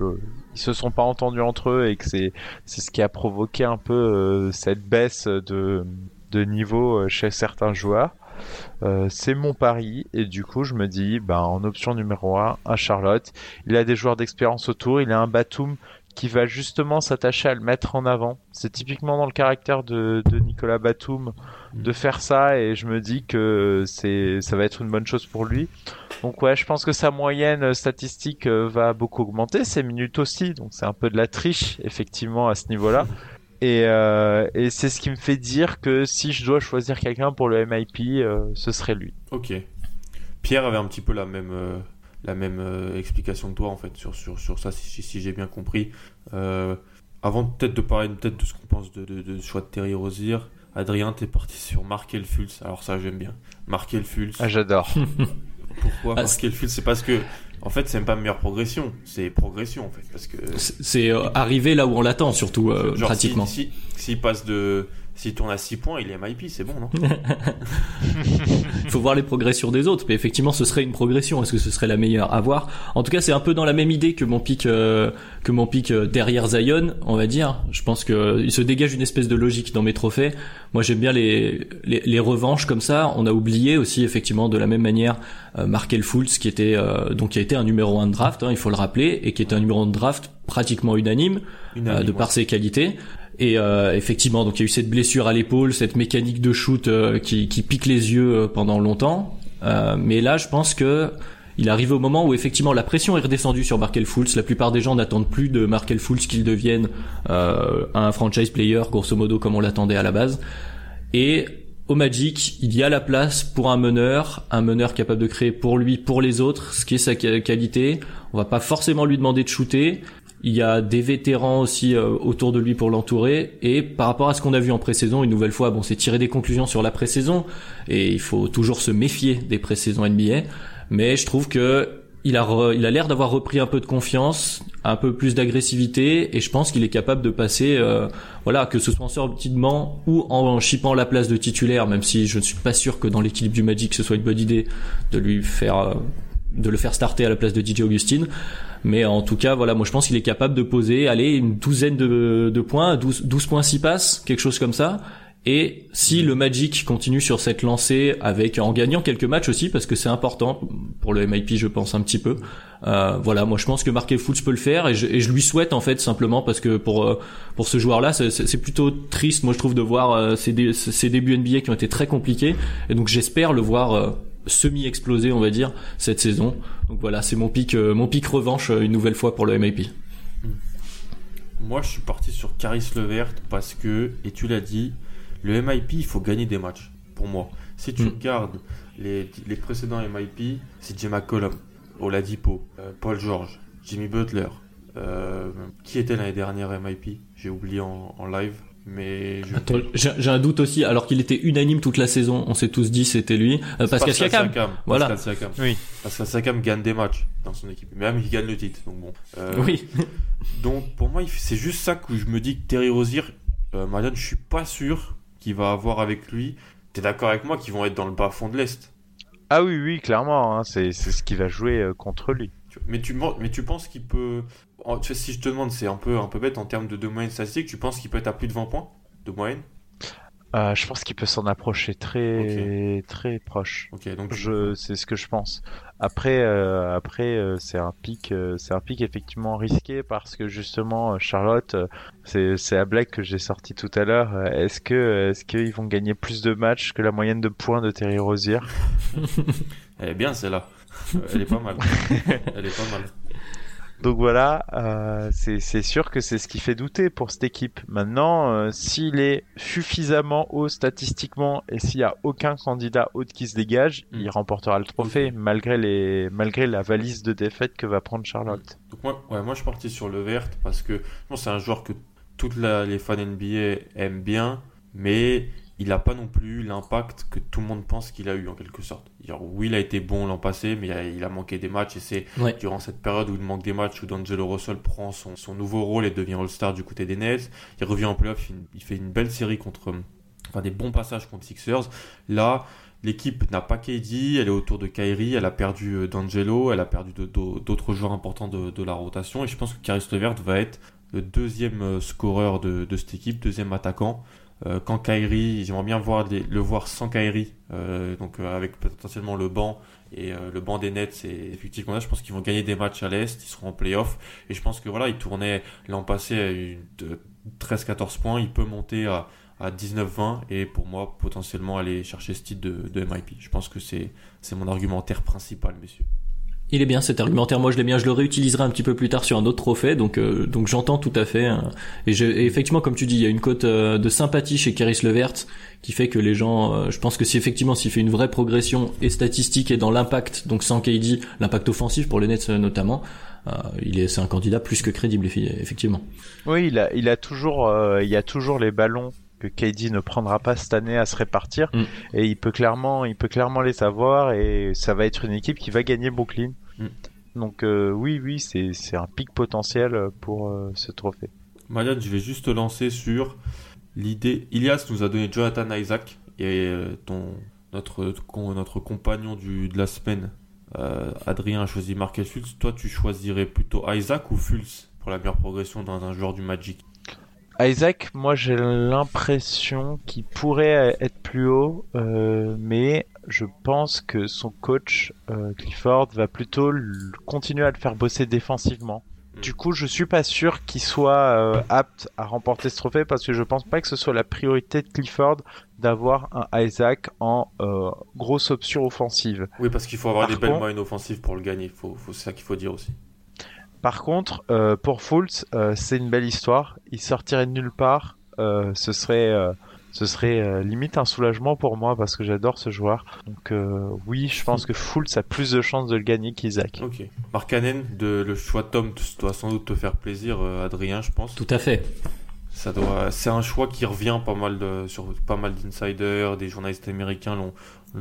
ils se sont pas entendus entre eux et que c'est c'est ce qui a provoqué un peu euh, cette baisse de niveau euh, chez certains joueurs? C'est mon pari et du coup je me dis bah en option numéro 1 à Charlotte il a des joueurs d'expérience autour il a un Batum qui va justement s'attacher à le mettre en avant. C'est typiquement dans le caractère de, de Nicolas Batum de faire ça et je me dis que c'est ça va être une bonne chose pour lui. Donc ouais, je pense que sa moyenne statistique euh, va beaucoup augmenter, ses minutes aussi, donc c'est un peu de la triche effectivement à ce niveau-là. Et, euh, et c'est ce qui me fait dire que si je dois choisir quelqu'un pour le MIP, euh, ce serait lui. Ok. Pierre avait un petit peu la même, euh, la même euh, explication que toi, en fait, sur, sur, sur ça, si, si j'ai bien compris. Euh, avant peut-être de parler peut-être de ce qu'on pense de, de, de ce choix de Terry Rozier, Adrien, t'es parti sur Mark Elfulz. Alors ça, j'aime bien. Mark Elfulz. Ah, j'adore. Pourquoi Ah, Mark Elfulz C'est parce que, en fait, c'est même pas meilleure progression, c'est progression, en fait. Parce que, C'est euh, arrivé là où on l'attend surtout euh, genre, pratiquement. si- si- s'il passe de. S'il tourne à 6 points, il est MIP, c'est bon, non Il faut voir les progressions des autres, mais effectivement, ce serait une progression. Est-ce que ce serait la meilleure à voir? En tout cas, c'est un peu dans la même idée que mon pic, euh, que mon pic euh, derrière Zion, on va dire. Je pense que il se dégage une espèce de logique dans mes trophées. Moi, j'aime bien les, les les revanches comme ça. On a oublié aussi effectivement de la même manière euh, Markel Fultz, qui était euh, donc qui a été un numéro 1 de draft, hein, il faut le rappeler, et qui était un numéro 1 de draft pratiquement unanime Unanime, euh, de ouais. par ses qualités. Et euh, effectivement, donc il y a eu cette blessure à l'épaule, cette mécanique de shoot euh, qui, qui pique les yeux euh, pendant longtemps. Euh, mais là, je pense que il arrive au moment où effectivement la pression est redescendue sur Markel Fultz. La plupart des gens n'attendent plus de Markel Fultz qu'il devienne euh, un franchise player, grosso modo comme on l'attendait à la base. Et au Magic, il y a la place pour un meneur, un meneur capable de créer pour lui, pour les autres, ce qui est sa qualité. On va pas forcément lui demander de shooter. Il y a des vétérans aussi euh, autour de lui pour l'entourer. Et par rapport à ce qu'on a vu en pré-saison, une nouvelle fois, bon, c'est tirer des conclusions sur la pré-saison. Et il faut toujours se méfier des pré-saisons NBA. Mais je trouve que il a, il a l'air d'avoir repris un peu de confiance, un peu plus d'agressivité, et je pense qu'il est capable de passer, euh, voilà, que ce soit en ou en chipant la place de titulaire, même si je ne suis pas sûr que dans l'équilibre du Magic ce soit une bonne idée de lui faire, euh, de le faire starter à la place de DJ Augustine. Mais en tout cas, voilà, moi je pense qu'il est capable de poser, aller une douzaine de, de points, 12, 12 points s'y passe, quelque chose comme ça. Et si le Magic continue sur cette lancée avec en gagnant quelques matchs aussi parce que c'est important pour le MIP je pense un petit peu. Euh, voilà, moi je pense que Markel Fultz peut le faire et je, et je, lui souhaite en fait simplement parce que pour euh, pour ce joueur-là c'est plutôt triste moi je trouve de voir euh, ses, débuts NBA qui ont été très compliqués et donc j'espère le voir euh, semi exploser on va dire cette saison. Donc voilà c'est mon pic mon pic revanche une nouvelle fois pour le MIP. Moi je suis parti sur Caris Levert parce que et tu l'as dit le MIP, il faut gagner des matchs, pour moi. Si tu mm. regardes les, les, précédents MIP, c'est Jim McCollum, Oladipo, euh, Paul George, Jimmy Butler. Euh, qui était l'année dernière MIP J'ai oublié en, live. Mais j'ai un doute aussi, alors qu'il était unanime toute la saison, on s'est tous dit c'était lui. Euh, Pascal, Siakam. Voilà. Pascal Siakam. Oui. Pascal Siakam gagne des matchs dans son équipe. Même il gagne le titre. Donc bon. Euh, oui. donc pour moi, c'est juste ça que je me dis que Terry Rozier, euh, Marianne, je suis pas sûr qu'il va avoir avec lui. T'es d'accord avec moi qu'ils vont être dans le bas fond de l'Est? Ah oui, oui, clairement. Hein, c'est ce qui va jouer euh, contre lui. Mais tu, mais tu penses qu'il peut. Si je te demande, c'est un peu, un peu bête en termes de, de moyenne statistique, tu penses qu'il peut être à plus de 20 points de moyenne? Euh, je pense qu'il peut s'en approcher très très proche. Donc je c'est ce que je pense. Après euh, après euh, c'est un pic c'est un pic effectivement risqué parce que justement Charlotte c'est c'est à Black que j'ai sorti tout à l'heure. Est-ce que est-ce qu'ils vont gagner plus de matchs que la moyenne de points de Terry Rozier? Elle est bien celle-là. Elle est pas mal. Elle est pas mal. Donc voilà, euh, c'est sûr que c'est ce qui fait douter pour cette équipe. Maintenant, euh, s'il est suffisamment haut statistiquement et s'il n'y a aucun candidat haut qui se dégage, mm. il remportera le trophée malgré les malgré la valise de défaite que va prendre Charlotte. Donc moi, ouais, moi je suis parti sur le vert parce que c'est un joueur que toutes les fans NBA aiment bien, mais il n'a pas non plus l'impact que tout le monde pense qu'il a eu en quelque sorte. Oui, il a été bon l'an passé, mais il a, manqué des matchs et c'est durant cette période où il manque des matchs où D'Angelo Russell prend son, nouveau rôle et devient All-Star du côté des Nets. Il revient en playoff, il, fait une belle série contre, enfin des bons passages contre Sixers. Là, l'équipe n'a pas KD, elle est autour de Kyrie, elle a perdu euh, D'Angelo, elle a perdu d'autres joueurs importants de, la rotation et je pense que Caris Levert va être le deuxième euh, scoreur de, de cette équipe, deuxième attaquant. Euh, quand Kyrie, j'aimerais bien le voir sans Kyrie, euh, donc euh, avec potentiellement le banc et le banc des Nets. c'est effectivement, je pense qu'ils vont gagner des matchs à l'est, ils seront en playoff et je pense que voilà, il tournait l'an passé à 13-14 points, il peut monter à, 19-20 et pour moi potentiellement aller chercher ce titre de, MIP. Je pense que c'est mon argumentaire principal, messieurs. Il est bien cet argumentaire. Moi, je l'ai bien. Je le réutiliserai un petit peu plus tard sur un autre trophée. Donc, euh, donc j'entends tout à fait. Hein. Et, je, effectivement, comme tu dis, il y a une cote euh, de sympathie chez Keris Levert qui fait que les gens. Euh, je pense que si effectivement, s'il fait une vraie progression et statistique et dans l'impact, donc sans KD, l'impact offensif pour les Nets notamment, il est, c'est un candidat plus que crédible, effectivement. Oui, il a, il a toujours, il y a toujours les ballons que KD ne prendra pas cette année à se répartir mm. et il peut clairement il peut clairement les avoir et ça va être une équipe qui va gagner Brooklyn Mm. Donc euh, oui, oui, c'est un pic potentiel pour euh, ce trophée. Marianne, je vais juste te lancer sur l'idée. Ilias nous a donné Jonathan Isaac et euh, ton, notre, notre compagnon du, de la semaine, Adrien, a choisi Markel Fultz. Toi, tu choisirais plutôt Isaac ou Fultz pour la meilleure progression dans un joueur du Magic? Isaac, moi j'ai l'impression qu'il pourrait être plus haut, mais je pense que son coach euh, Clifford va plutôt continuer à le faire bosser défensivement. Hmm. Du coup, je suis pas sûr qu'il soit euh, apte à remporter ce trophée parce que je pense pas que ce soit la priorité de Clifford d'avoir un Isaac en euh, grosse option offensive. Oui, parce qu'il faut avoir des belles moyennes offensives pour le gagner. Faut, faut c'est ça qu'il faut dire aussi. Par contre, pour Fultz, c'est une belle histoire. Il sortirait de nulle part. ce serait ce serait euh, limite un soulagement pour moi parce que j'adore ce joueur. Donc euh, oui, je pense que Fultz a plus de chances de le gagner qu'Isaac. Ok. Markkanen, de, le choix de Tom doit sans doute te faire plaisir, euh, Adrien, je pense. Tout à fait. Ça doit, c'est un choix qui revient pas mal de, sur pas mal d'insiders, des journalistes américains l'ont,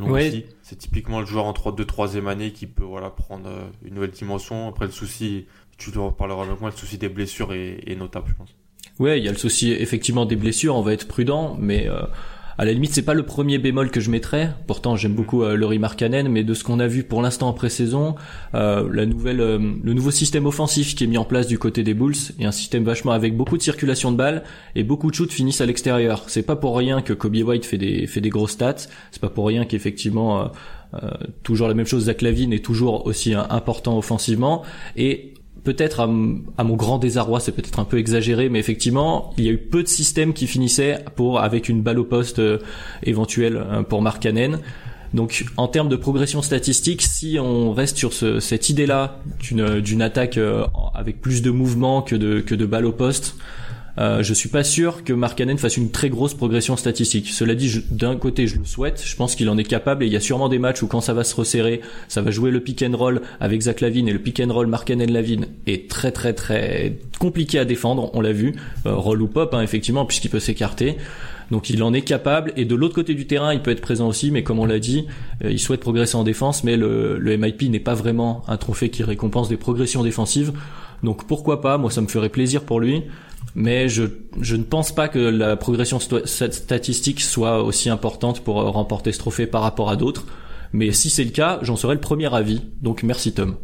aussi. C'est typiquement le joueur en 3 2 troisième année qui peut voilà prendre une nouvelle dimension. Après le souci, tu en parler avec moi, le souci des blessures est, est notable, je pense. Ouais, il y a le souci effectivement des blessures, on va être prudent, mais euh, à la limite c'est pas le premier bémol que je mettrais. Pourtant j'aime beaucoup euh, Laurie Markkanen, mais de ce qu'on a vu pour l'instant en pré-saison, euh, la nouvelle, euh, le nouveau système offensif qui est mis en place du côté des Bulls est un système vachement avec beaucoup de circulation de balles et beaucoup de shoots finissent à l'extérieur. C'est pas pour rien que Kobe White fait des fait des grosses stats. C'est pas pour rien qu'effectivement euh, euh, toujours la même chose. Zach Lavine est toujours aussi euh, important offensivement et peut-être à, mon grand désarroi, c'est peut-être un peu exagéré, mais effectivement, il y a eu peu de systèmes qui finissaient pour avec une balle au poste euh, éventuelle euh, pour Mark Cannon. Donc, en termes de progression statistique, si on reste sur ce, cette idée-là d'une d'une attaque euh, avec plus de mouvement que de que de au poste, euh, je suis pas sûr que Mark Cannon fasse une très grosse progression statistique. Cela dit, d'un côté, je le souhaite. Je pense qu'il en est capable et il y a sûrement des matchs où quand ça va se resserrer, ça va jouer le pick and roll avec Zach Lavine et le pick and roll Mark Cannon Lavine est très très très compliqué à défendre. On l'a vu, euh, roll ou pop hein, effectivement puisqu'il peut s'écarter. Donc il en est capable et de l'autre côté du terrain, il peut être présent aussi, mais comme on l'a dit, euh, il souhaite progresser en défense, mais le, le MIP n'est pas vraiment un trophée qui récompense des progressions défensives. Donc pourquoi pas? Moi, ça me ferait plaisir pour lui mais je, je ne pense pas que la progression statistique soit aussi importante pour euh, remporter ce trophée par rapport à d'autres. Mais si c'est le cas, j'en serai le premier avis. Donc merci Tom.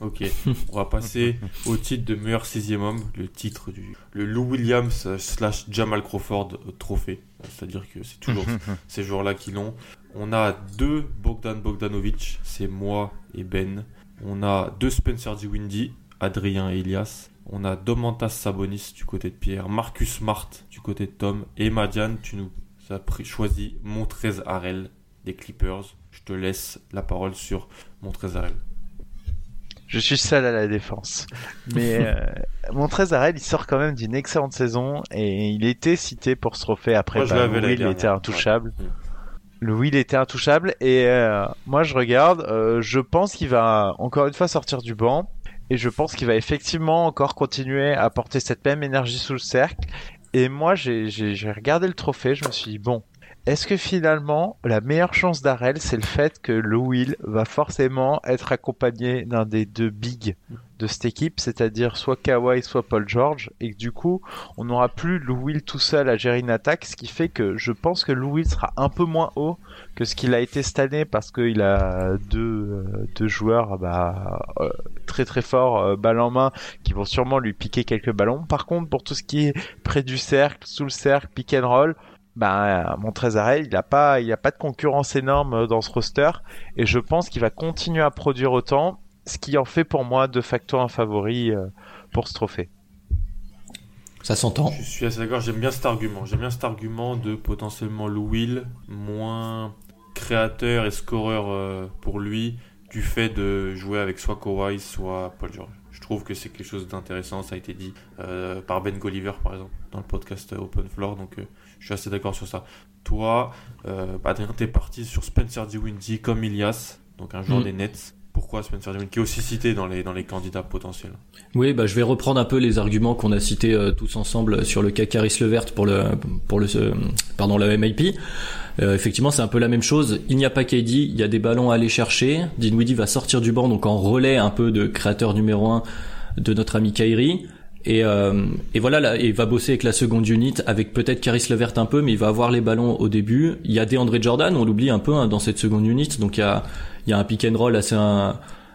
Ok, on va passer au titre de meilleur sixième homme, le titre du le Lou Williams slash Jamal Crawford trophée. C'est-à-dire que c'est toujours ces joueurs-là qui l'ont. On a deux Bogdan Bogdanovic, c'est moi et Ben. On a deux Spencer Dinwiddie, Adrien et Elias. On a Domantas Sabonis du côté de Pierre, Marcus Smart du côté de Tom et Madiane, tu nous as pris, choisi Montrez Harrell des Clippers. Je te laisse la parole sur Montrez Harrell. Je suis seul à la défense. Mais euh, mon Trésarel, il sort quand même d'une excellente saison et il était cité pour ce trophée après. Moi, bah, Will dernière. était intouchable. Ouais. Le Will était intouchable et euh, moi je regarde, euh, je pense qu'il va encore une fois sortir du banc et je pense qu'il va effectivement encore continuer à porter cette même énergie sous le cercle. Et moi j'ai regardé le trophée, je me suis dit bon, est-ce que finalement la meilleure chance d'Arel c'est le fait que Will va forcément être accompagné d'un des deux bigs de cette équipe, c'est-à-dire soit Kawhi, soit Paul George, et que du coup, on n'aura plus Lou Will tout seul à gérer une attaque, ce qui fait que je pense que Lou Will sera un peu moins haut que ce qu'il a été cette année parce qu'il a deux, euh, deux joueurs bah, euh, très très forts, euh, balle en main, qui vont sûrement lui piquer quelques ballons. Par contre, pour tout ce qui est près du cercle, sous le cercle, pick and roll, bah, mon Trésarel, il a pas, il a pas de concurrence énorme euh, dans ce roster, et je pense qu'il va continuer à produire autant, ce qui en fait pour moi de facto un favori euh, pour ce trophée. Ça s'entend. Je suis assez d'accord, j'aime bien cet argument. J'aime bien cet argument de potentiellement Will, moins créateur et scoreur euh, pour lui, du fait de jouer avec soit Kawhi, soit Paul George. Je trouve que c'est quelque chose d'intéressant, ça a été dit euh, par Ben Golliver par exemple, dans le podcast Open Floor, donc euh, je suis assez d'accord sur ça. Toi, euh, Adrien, t'es parti sur Spencer Dinwiddie comme Ilias, donc un joueur Mm. des Nets. Pourquoi Spencer Dinwiddie, qui est aussi cité dans les, dans les candidats potentiels Oui, bah je vais reprendre un peu les arguments qu'on a cités euh, tous ensemble sur le cas Caris Levert pour le pour le euh, pardon la MIP. Euh, effectivement, c'est un peu la même chose. Il n'y a pas KD, il y a des ballons à aller chercher. Dinwiddie va sortir du banc donc en relais un peu de créateur numéro un de notre ami Kyrie. Et, euh, et voilà, là, il va bosser avec la seconde unit, avec peut-être Caris Levert un peu, mais il va avoir les ballons au début. Il y a DeAndre Jordan, on l'oublie un peu hein, dans cette seconde unit, donc il y a, il y a un pick and roll assez,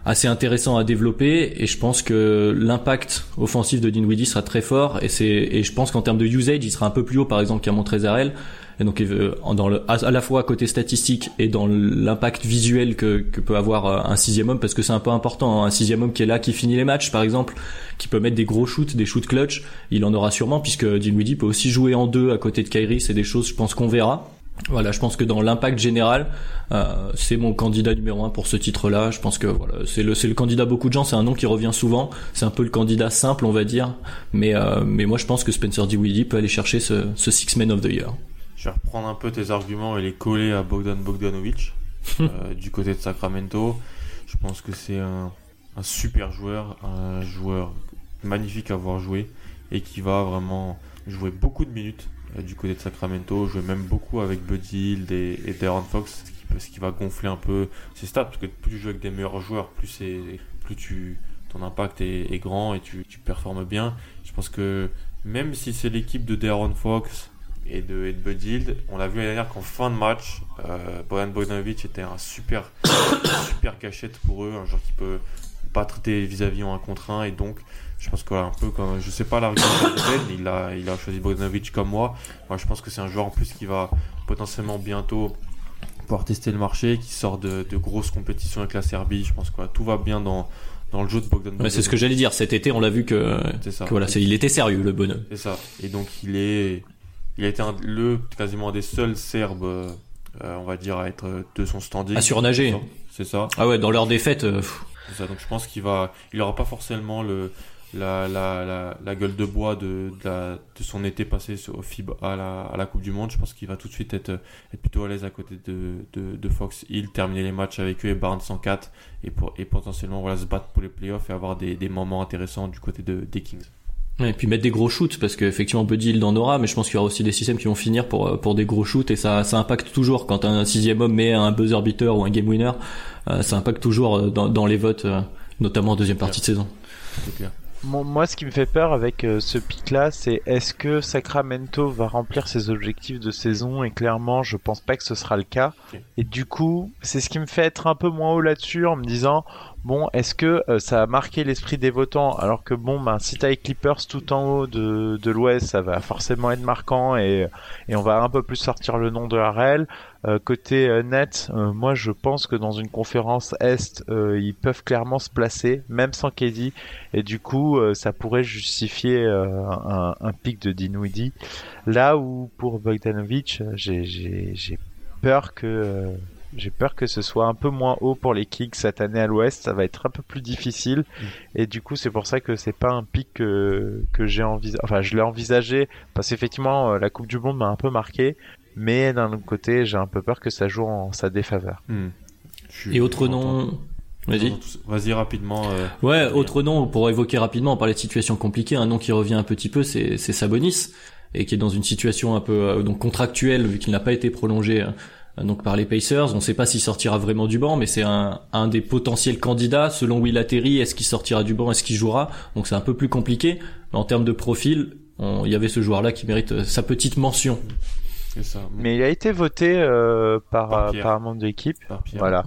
assez intéressant à développer. Et je pense que l'impact offensif de Dinwiddie sera très fort. Et c'est, et je pense qu'en termes de usage, il sera un peu plus haut, par exemple, qu'à Montrezarel. Et donc, en- dans le, à la fois côté statistique et dans l'impact visuel que, que peut avoir euh, un sixième homme, parce que c'est un peu important, hein, un sixième homme qui est là, qui finit les matchs, par exemple, qui peut mettre des gros shoots, des shoots clutch, il en aura sûrement, puisque Dinwiddie peut aussi jouer en deux à côté de Kyrie, c'est des choses, je pense qu'on verra. Voilà, je pense que dans l'impact général, euh, c'est mon candidat numéro un pour ce titre-là. Je pense que voilà, c'est le c'est le candidat beaucoup de gens. C'est un nom qui revient souvent. C'est un peu le candidat simple, on va dire. Mais euh, mais moi, je pense que Spencer Dinwiddie peut aller chercher ce, ce Six Man of the Year. Je vais reprendre un peu tes arguments et les coller à Bogdan Bogdanovic euh, du côté de Sacramento. Je pense que c'est un, un super joueur, un joueur magnifique à voir jouer et qui va vraiment jouer beaucoup de minutes euh, du côté de Sacramento, jouer même beaucoup avec Buddy Hield et, et Darren Fox, ce qui, peut- ce qui va gonfler un peu ses stats, parce que plus tu joues avec des meilleurs joueurs, plus, c'est, plus tu, ton impact est, est grand et tu, tu performes bien. Je pense que même si c'est l'équipe de Darren Fox et de, et de Buddy Hield, on l'a vu l'année dernière qu'en fin de match, euh, Bojan Bogdanovic était un super, super cachette pour eux, un joueur qui peut battre des vis-à-vis en un contre un et donc je pense qu'un peu comme je sais pas l'argument de il a il a choisi Bogdanovic comme moi moi je pense que c'est un joueur en plus qui va potentiellement bientôt pouvoir tester le marché qui sort de, de grosses compétitions avec la Serbie je pense que tout va bien dans dans le jeu de Bogdan Ouais, c'est ce que j'allais dire. Cet été, on l'a vu que, C'est ça. que voilà, c'est, il était sérieux le bonhomme. C'est ça. Et donc il est, il a été un- le quasiment un des seuls Serbes, euh, on va dire, à être de son standing. À surnager. C'est ça. Ah ouais, dans leur défaite, euh, ça. Donc je pense qu'il va, il aura pas forcément le, la, la, la, la gueule de bois de, de, la- de son été passé au FIB à la, à la Coupe du Monde. Je pense qu'il va tout de suite être, être plutôt à l'aise à côté de, de, de Fox Hill, terminer les matchs avec eux et Barnes 104 et, pour, et potentiellement voilà, se battre pour les playoffs et avoir des, des moments intéressants du côté de, des Kings. Et puis mettre des gros shoots parce qu'effectivement Buddy il en aura, mais je pense qu'il y aura aussi des systèmes qui vont finir pour euh, pour des gros shoots et ça ça impacte toujours quand un sixième homme met un buzzer beater ou un game winner, euh, ça impacte toujours euh, dans, dans les votes, euh, notamment en deuxième partie de saison. Moi, ce qui me fait peur avec euh, ce pic-là, c'est est-ce que Sacramento va remplir ses objectifs de saison? Et clairement, je pense pas que ce sera le cas. Et du coup, c'est ce qui me fait être un peu moins haut là-dessus en me disant bon, est-ce que euh, ça a marqué l'esprit des votants? Alors que bon, ben, si t'as les Clippers tout en haut de, de l'Ouest, ça va forcément être marquant et, et on va un peu plus sortir le nom de Harrell. Euh, côté euh, net, moi je pense que dans une conférence Est, ils peuvent clairement se placer, même sans KD. Et du coup, ça pourrait justifier un, pic de Dinwiddie. Là où pour Bogdanovic, j'ai- peur que j'ai peur que ce soit un peu moins haut pour les Kings cette année à l'Ouest. Ça va être un peu plus difficile. Et du coup, c'est pour ça que c'est pas un pic que, que j'ai envisagé. Enfin, je l'ai envisagé parce qu'effectivement, euh, la Coupe du Monde m'a un peu marqué. Mais d'un autre côté, j'ai un peu peur que ça joue en sa défaveur. Suis- Et autre nom, vas-y. Vas-y rapidement. euh, Ouais, autre nom pour évoquer rapidement, on parlait de situation compliquée, un nom qui revient un petit peu, c'est c'est Sabonis et qui est dans une situation un peu euh, donc contractuelle vu qu'il n'a pas été prolongé euh, donc par les Pacers. On ne sait pas s'il sortira vraiment du banc, mais c'est un, un des potentiels candidats selon où il atterrit. Est-ce qu'il sortira du banc, est-ce qu'il jouera? Donc c'est un peu plus compliqué. Mais en termes de profil, on- il y avait ce joueur-là qui mérite euh, sa petite mention. c'est ça. Mais il a été voté euh, par, Par euh, par un membre de l'équipe. Voilà.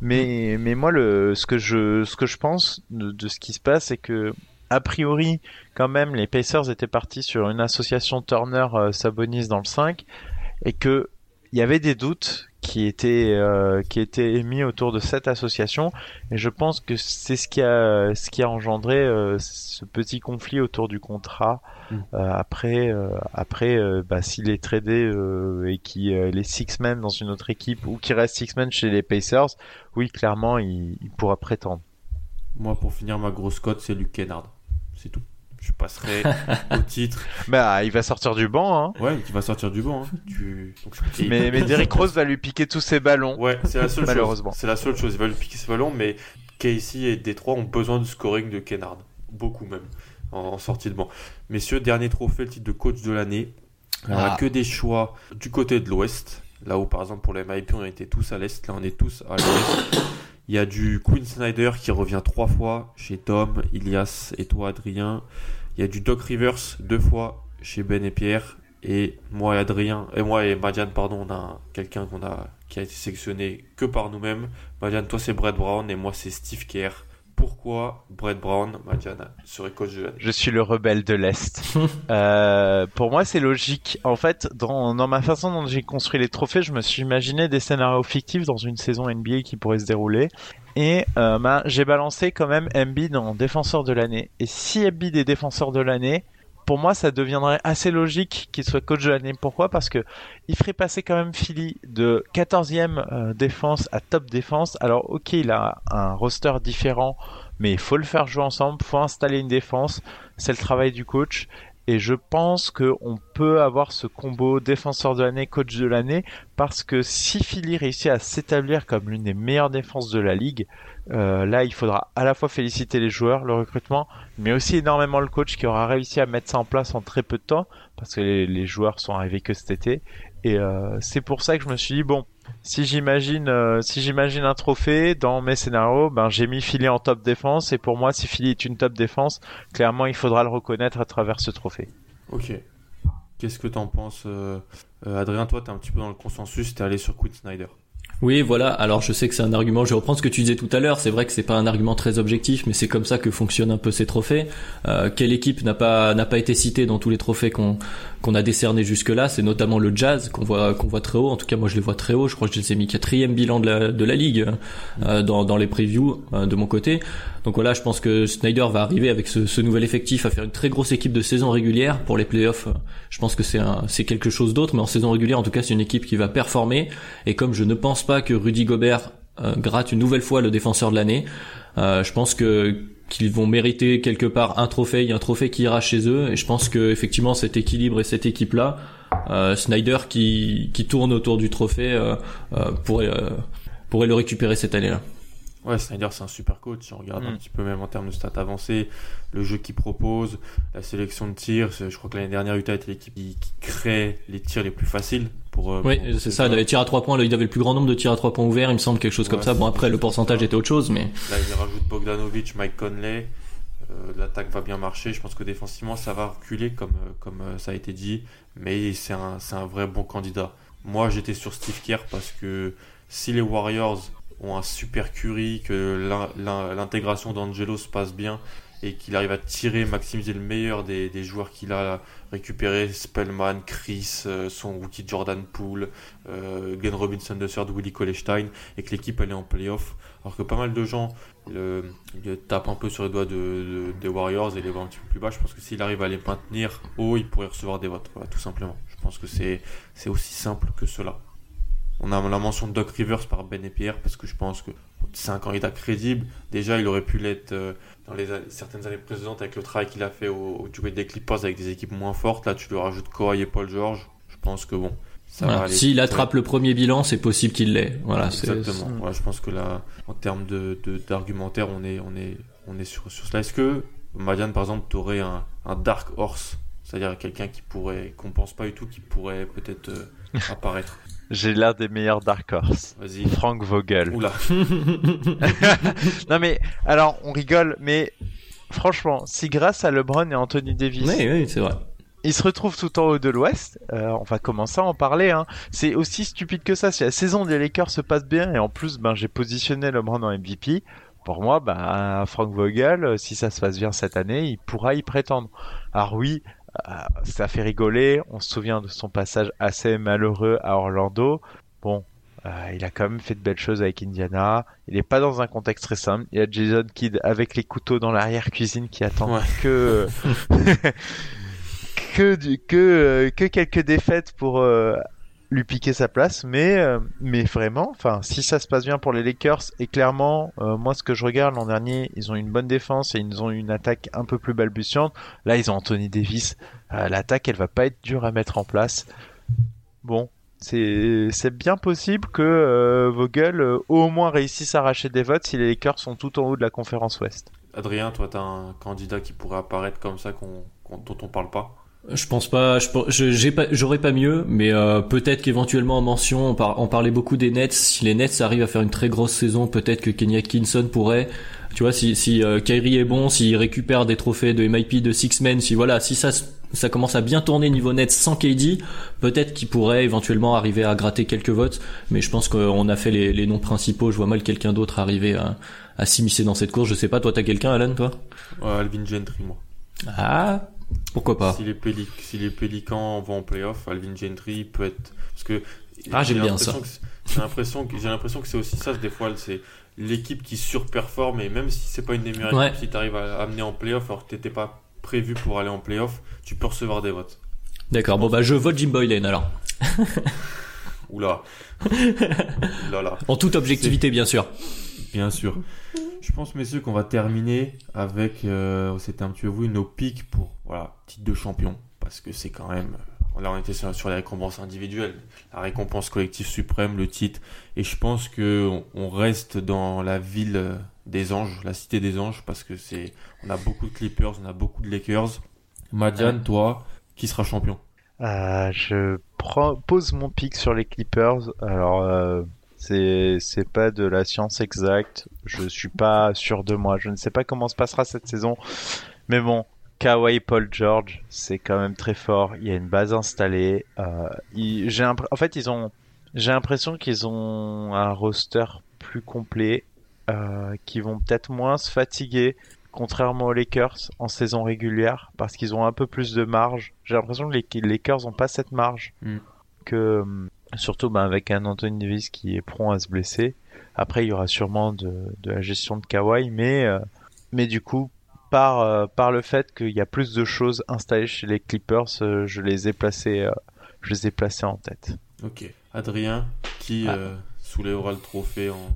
Mais, mais moi, le, ce que je, ce que je pense de, de ce qui se passe, c'est que, a priori, quand même, les Pacers étaient partis sur une association Turner euh, Sabonis dans le 5 et que il y avait des doutes qui étaient, euh, qui étaient émis autour de cette association et je pense que c'est ce qui a, ce qui a engendré euh, ce petit conflit autour du contrat Mm. euh, après, euh, après, euh, bah, s'il est tradé euh, et qui les six men dans une autre équipe ou qui reste six men chez les Pacers, oui, clairement, il, il pourra prétendre. Moi, pour finir ma grosse cote, c'est Luke Kennard. C'est tout. Passerai au titre. Bah, il va sortir du banc, hein. Ouais, qui va sortir du banc. hein. Tu... donc, je- Mais, mais Derrick Rose va lui piquer tous ses ballons. Ouais, c'est la seule Malheureusement. chose. C'est la seule chose. Il va lui piquer ses ballons, mais Casey et Détroit ont besoin du scoring de Kennard. Beaucoup même, en, en sortie de banc. Messieurs, dernier trophée, le titre de coach de l'année. On a Ah. que des choix du côté de l'Ouest. Là où, par exemple, pour les MIP, on était tous à l'Est. Là, on est tous à l'Ouest. Il y a du Quinn Snyder qui revient trois fois chez Tom, Ilias et toi, Adrien. Il y a du Doc Rivers deux fois chez Ben et Pierre. Et moi et Adrien, et moi et Madiane, pardon, on a quelqu'un qu'on a, qui a été sélectionné que par nous-mêmes. Madiane, toi c'est Brett Brown et moi c'est Steve Kerr. Pourquoi Brett Brown, Madiane, serait coach de l'année Je suis le rebelle de l'Est. euh, pour moi, c'est logique. En fait, dans, dans ma façon dont j'ai construit les trophées, je me suis imaginé des scénarios fictifs dans une saison NBA qui pourrait se dérouler. Et euh, bah, j'ai balancé quand même Embiid en défenseur de l'année. Et si Embiid est défenseur de l'année, pour moi, ça deviendrait assez logique qu'il soit coach de l'année. Pourquoi? Parce que il ferait passer quand même Philly de 14e euh, défense à top défense. Alors, ok, il a un roster différent, mais il faut le faire jouer ensemble, faut installer une défense. C'est le travail du coach. Et je pense qu'on peut avoir ce combo défenseur de l'année, coach de l'année, parce que si Philly réussit à s'établir comme l'une des meilleures défenses de la ligue, euh, là il faudra à la fois féliciter les joueurs, le recrutement, mais aussi énormément le coach qui aura réussi à mettre ça en place en très peu de temps, parce que les, joueurs sont arrivés que cet été. Et euh, c'est pour ça que je me suis dit, bon, si j'imagine euh, si j'imagine un trophée dans mes scénarios, ben j'ai mis Philly en top défense et pour moi si Philly est une top défense, clairement il faudra le reconnaître à travers ce trophée. Ok. Qu'est-ce que t'en penses, Adrien Toi, t'es un petit peu dans le consensus, t'es allé sur Quinn Snyder. Oui, voilà. Alors, je sais que c'est un argument. Je vais reprendre ce que tu disais tout à l'heure. C'est vrai que c'est pas un argument très objectif, mais c'est comme ça que fonctionnent un peu ces trophées. Euh, quelle équipe n'a pas n'a pas été citée dans tous les trophées qu'on qu'on a décernés jusque-là C'est notamment le Jazz qu'on voit qu'on voit très haut. En tout cas, moi, je les vois très haut. Je crois que je les ai mis quatrième bilan de la de la ligue euh, dans dans les previews euh, de mon côté. Donc voilà, je pense que Snyder va arriver avec ce, ce, nouvel effectif à faire une très grosse équipe de saison régulière pour les playoffs. Je pense que c'est c'est quelque chose d'autre, mais en saison régulière, en tout cas, c'est une équipe qui va performer. Et comme je ne pense pas que Rudy Gobert euh, gratte une nouvelle fois le défenseur de l'année, euh, je pense que qu'ils vont mériter quelque part un trophée, il y a un trophée qui ira chez eux. Et je pense que effectivement, cet équilibre et cette équipe là, euh, Snyder qui qui tourne autour du trophée euh, pourrait pourrait le récupérer cette année là. Ouais, Snyder, c'est un super coach. Si on regarde un petit peu même en termes de stats avancés, le jeu qu'il propose, la sélection de tirs. Je crois que l'année dernière, Utah était l'équipe qui, qui, crée les tirs les plus faciles. Pour, oui, c'est ça. Il avait tir à trois points. Là, il avait le plus grand nombre de tirs à trois points ouverts. Il me semble quelque chose comme ça. Bon, après, le pourcentage était autre chose, mais. Là, il rajoute Bogdanovic, Mike Conley. Euh, L'attaque va bien marcher. Je pense que défensivement, ça va reculer, comme, comme ça a été dit. Mais c'est un, un vrai bon candidat. Moi, j'étais sur Steve Kerr parce que si les Warriors ont un super Curry, que l'intégration d'Angelo se passe bien et qu'il arrive à tirer, maximiser le meilleur des, joueurs qu'il a récupéré, Spellman, Chris, euh, son rookie Jordan Poole, euh, Glenn Robinson III, Willie Colestein, et que l'équipe est en playoff. Alors que pas mal de gens le, tapent un peu sur les doigts de, de, des Warriors et les voient un petit peu plus bas. Je pense que s'il arrive à les maintenir haut, il pourrait recevoir des votes, voilà, tout simplement. Je pense que c'est aussi simple que cela. On a la mention de Doc Rivers par Ben et Pierre parce que je pense que c'est un candidat crédible. Déjà, il aurait pu l'être euh, dans les certaines années précédentes avec le travail qu'il a fait au, du des Clippers avec des équipes moins fortes. Là, tu lui rajoutes Kawhi et Paul George. Je pense que bon. Voilà. S'il attrape le premier bilan, c'est possible qu'il l'ait. Voilà, Exactement. Ouais, je pense que là, en termes de d'argumentaire, on est on est on est sur sur cela. Est-ce que Marianne, par exemple, tu aurais un, un dark horse, c'est-à-dire quelqu'un qui pourrait qu'on pense pas du tout, qui pourrait peut-être euh, apparaître j'ai l'air des meilleurs Dark Horse. Vas-y. Frank Vogel. Oula. non mais, alors, on rigole, mais franchement, si grâce à LeBron et Anthony Davis. Oui, oui, c'est vrai. Il se retrouve tout en haut de l'Ouest. Euh, on va commencer à en parler. Hein. C'est aussi stupide que ça. Si la saison des Lakers se passe bien et en plus, ben, j'ai positionné LeBron en MVP. Pour moi, ben, Frank Vogel, si ça se passe bien cette année, il pourra y prétendre. Alors oui, euh, ça fait rigoler. On se souvient de son passage assez malheureux à Orlando. Bon, euh, il a quand même fait de belles choses avec Indiana. Il n'est pas dans un contexte très simple. Il y a Jason Kidd avec les couteaux dans l'arrière cuisine qui attend que que du, que que quelques défaites pour euh, lui piquer sa place, mais euh, vraiment, si ça se passe bien pour les Lakers et clairement, euh, moi ce que je regarde l'an dernier, ils ont une bonne défense et ils ont une attaque un peu plus balbutiante. Là, ils ont Anthony Davis. Euh, L'attaque, elle va pas être dure à mettre en place. Bon, c'est bien possible que Vogel au moins réussisse à arracher des votes si les Lakers sont tout en haut de la conférence Ouest. Adrien, toi, t'as un candidat qui pourrait apparaître comme ça dont on parle pas? Je pense pas, je j'ai pas, j'aurais pas mieux, mais euh, peut-être qu'éventuellement en mention, on, par- on parlait beaucoup des Nets. Si les Nets arrivent à faire une très grosse saison, peut-être que Kenny Atkinson pourrait, tu vois, si si euh, Kyrie est bon, s'il récupère des trophées de MIP de Six Men, si voilà, si ça ça commence à bien tourner niveau Nets sans KD, peut-être qu'il pourrait éventuellement arriver à gratter quelques votes. Mais je pense qu'on a fait les, les noms principaux. Je vois mal quelqu'un d'autre arriver à, à s'immiscer dans cette course. Je sais pas, toi t'as quelqu'un, Alan, toi? Ouais, Alvin Gentry, moi. Ah, pourquoi pas Si les, Pélic- si les Pélicans vont en playoff, Alvin Gentry peut être. Parce que. Ah, j'aime j'ai bien ça. J'ai l'impression que, c'est aussi ça, des fois, c'est l'équipe qui surperforme, et même si c'est pas une des meilleures Ouais. équipes, si t'arrives à amener en playoff alors que t'étais pas prévus pour aller en playoff, tu peux recevoir des votes. D'accord, bon bah je vote Jim Boylan alors. Oula. Oula là. En toute objectivité bien sûr. Bien sûr. Je pense, messieurs, qu'on va terminer avec, euh, c'était un petit peu vous, nos pics pour, voilà, titre de champion. Parce que c'est quand même, euh, là on était sur, sur les récompenses individuelles, la récompense collective suprême, le titre. Et je pense que on, reste dans la ville euh, des anges, la cité des anges, parce que c'est, on a beaucoup de Clippers, on a beaucoup de Lakers. Madiane, toi, qui sera champion? Euh, je prends- pose mon pic sur les Clippers. Alors, euh, c'est c'est pas de la science exacte. Je suis pas sûr de moi. Je ne sais pas comment se passera cette saison. Mais bon, Kawhi Paul George, c'est quand même très fort. Il y a une base installée. Euh, il- j'ai en fait, ils ont. J'ai l'impression qu'ils ont un roster plus complet, euh, qui vont peut-être moins se fatiguer contrairement aux Lakers en saison régulière, parce qu'ils ont un peu plus de marge. J'ai l'impression que les Lakers n'ont pas cette marge. Mm. Que, hum, surtout ben, avec un Anthony Davis qui est prompt à se blesser. Après, il y aura sûrement de, de la gestion de Kawhi, mais, euh, mais du coup, par, euh, par le fait qu'il y a plus de choses installées chez les Clippers, euh, je les ai placés, je les ai placés en tête. Ok. Adrien, qui Ah. soulèvera le trophée en,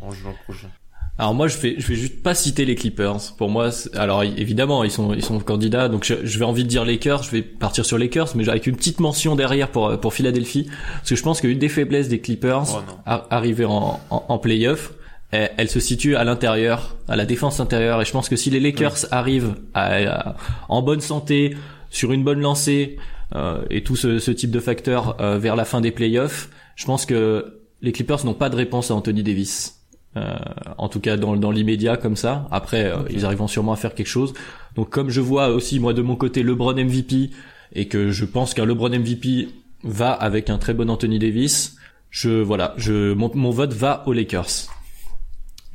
en juin prochain? Alors moi je vais je vais juste pas citer les Clippers. Pour moi alors évidemment ils sont ils sont candidats donc je, je vais envie de dire Lakers, je vais partir sur Lakers mais avec une petite mention derrière pour pour Philadelphie parce que je pense qu'une des faiblesses des Clippers Oh arriver en en, en playoff elle, elle se situe à l'intérieur, à la défense intérieure et je pense que si les Lakers arrivent à, à- en bonne santé, sur une bonne lancée euh, et tout ce, ce type de facteurs euh, vers la fin des playoffs, je pense que les Clippers n'ont pas de réponse à Anthony Davis. Euh, en tout cas dans, dans l'immédiat comme ça. Après, euh, ils arriveront sûrement à faire quelque chose. Donc comme je vois aussi moi de mon côté LeBron MVP et que je pense qu'un LeBron MVP va avec un très bon Anthony Davis, je voilà, je mon, mon vote va aux Lakers.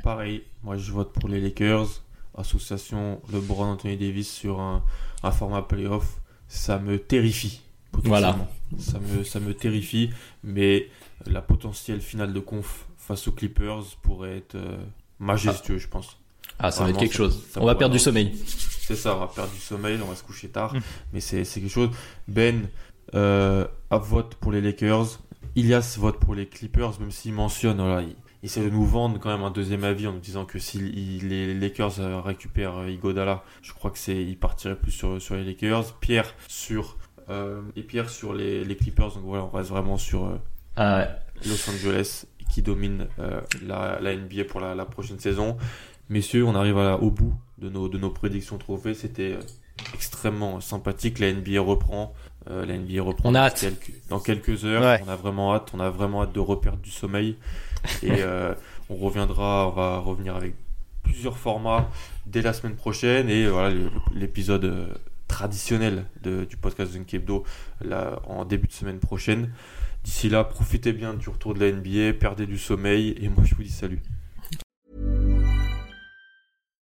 Pareil, moi je vote pour les Lakers. Association LeBron Anthony Davis sur un, un format playoff, ça me terrifie. Potentiellement. Ça me, ça me terrifie, mais la potentielle finale de conf face aux Clippers pourrait être euh, majestueux, je pense. Ah, ça va être quelque ça- chose. ça On va perdre du sommeil. C'est ça, on va perdre du sommeil, on va se coucher tard, Mm. mais c'est c'est quelque chose. Ben euh, a vote pour les Lakers, Ilias vote pour les Clippers, même s'il mentionne, voilà, il, il essaie de nous vendre quand même un deuxième avis en nous disant que si il- les Lakers euh, récupèrent euh, Igodala, je crois que c'est il partirait plus sur, sur les Lakers. Pierre sur et Pierre sur les, les Clippers, donc voilà, on reste vraiment sur euh, Ah, Los Angeles qui domine euh, la, la NBA pour la, la prochaine saison. Messieurs, on arrive à au bout de nos, de nos prédictions trophées. C'était euh, extrêmement sympathique. La NBA reprend. euh, la NBA reprend On a dans hâte. quelques, dans quelques heures. Ouais. On a vraiment hâte. On a vraiment hâte de reperdre du sommeil. Et euh, on reviendra. On va revenir avec plusieurs formats dès la semaine prochaine. Et voilà l'épisode euh, traditionnel du podcast Zunk Hebdo là, en début de semaine prochaine. D'ici là, profitez bien du retour de la NBA, perdez du sommeil, et moi je vous dis salut.